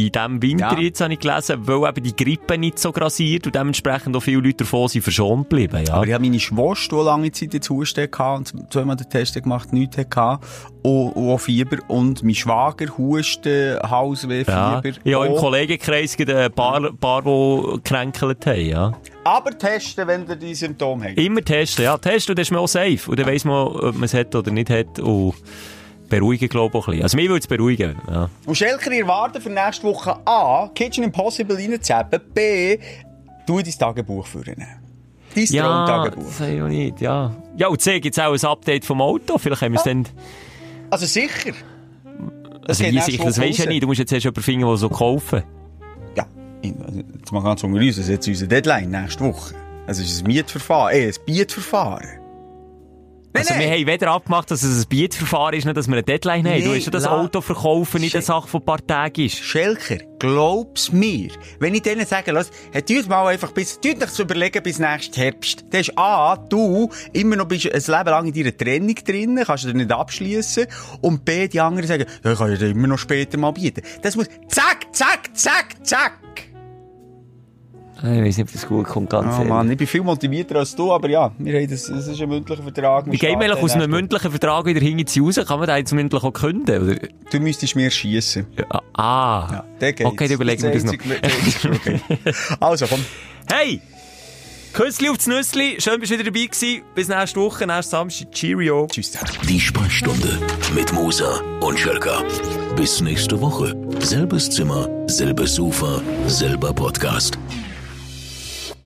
in diesem Winter, Ja. jetzt habe ich gelesen, weil eben die Grippe nicht so grassiert und dementsprechend auch viele Leute davon sind verschont geblieben. Ja. Aber ich habe meine Schwester, die lange Zeit jetzt Husten hatte und zweimal den Test gemacht, nichts hatte, und, und auch Fieber. Und mein Schwager Husten, Halsweh, ja. Fieber. Ich habe im. Kollegenkreis ein paar, paar die gekränkelt haben. Ja. Aber testen, wenn ihr die Symptome habt. Immer testen, ja. Testen und dann ist man auch safe. Und dann weiss man, ob man es hat oder nicht hat. Und beruhigen, glaube ich, auch ein bisschen. Also mich würde es beruhigen. Ja. Und Schelker, ihr warten für nächste Woche A, Kitchen Impossible reinzuzappen, B, du dein Tagebuch führen. Dein Ja, Traumtagebuch. das habe ich auch nicht, ja. Ja, und C gibt es auch ein Update vom Auto. Vielleicht haben wir es dann... Also sicher. Also geht wie sicher, das weisst du ja nicht. Du musst jetzt erst jemanden finden, der so kaufen. Ja, also, jetzt mal ganz unter uns, das ist jetzt unser Deadline nächste Woche. Es ist ein Mietverfahren, eh, ein Bietverfahren. Nein, Also wir haben weder abgemacht, dass es ein Bietverfahren ist, noch dass wir eine Deadline haben. Du Nee, hast ja das Auto verkaufen nicht eine. Sache von ein paar Tagen ist. Schelker, glaub's mir. Wenn ich denen sage, lass, hey, tut mal einfach bis, tut euch zu überlegen bis nächsten Herbst. Dann ist A, du immer noch bist ein Leben lang in deiner Trennung drin, kannst du dir nicht abschließen. Und B, die anderen sagen, ja, ich kann dann immer noch später mal bieten. Das muss, zack, zack, zack, zack. Ich weiß nicht, ob das gut kommt, ganz Oh Mann, ich bin viel motivierter als du, aber ja, wir haben das, das ist ein mündlicher Vertrag. Wie gehen wir eigentlich aus einem mündlichen Vertrag wieder hinten raus? Kann man da jetzt mündlich auch künden? Oder? Du müsstest mir schießen. Ja, Ah. Ja, der geht's. Okay, dann überlegen wir das noch. okay. Also, komm. Hey! Küssli aufs Nüssli. Schön, bist du wieder dabei gewesen. Bis nächste Woche, nächsten Samstag. Cheerio. Tschüss. Die Sprechstunde mit Musa und Schelka. Bis nächste Woche. Selbes Zimmer, selbes Sofa, selber Podcast.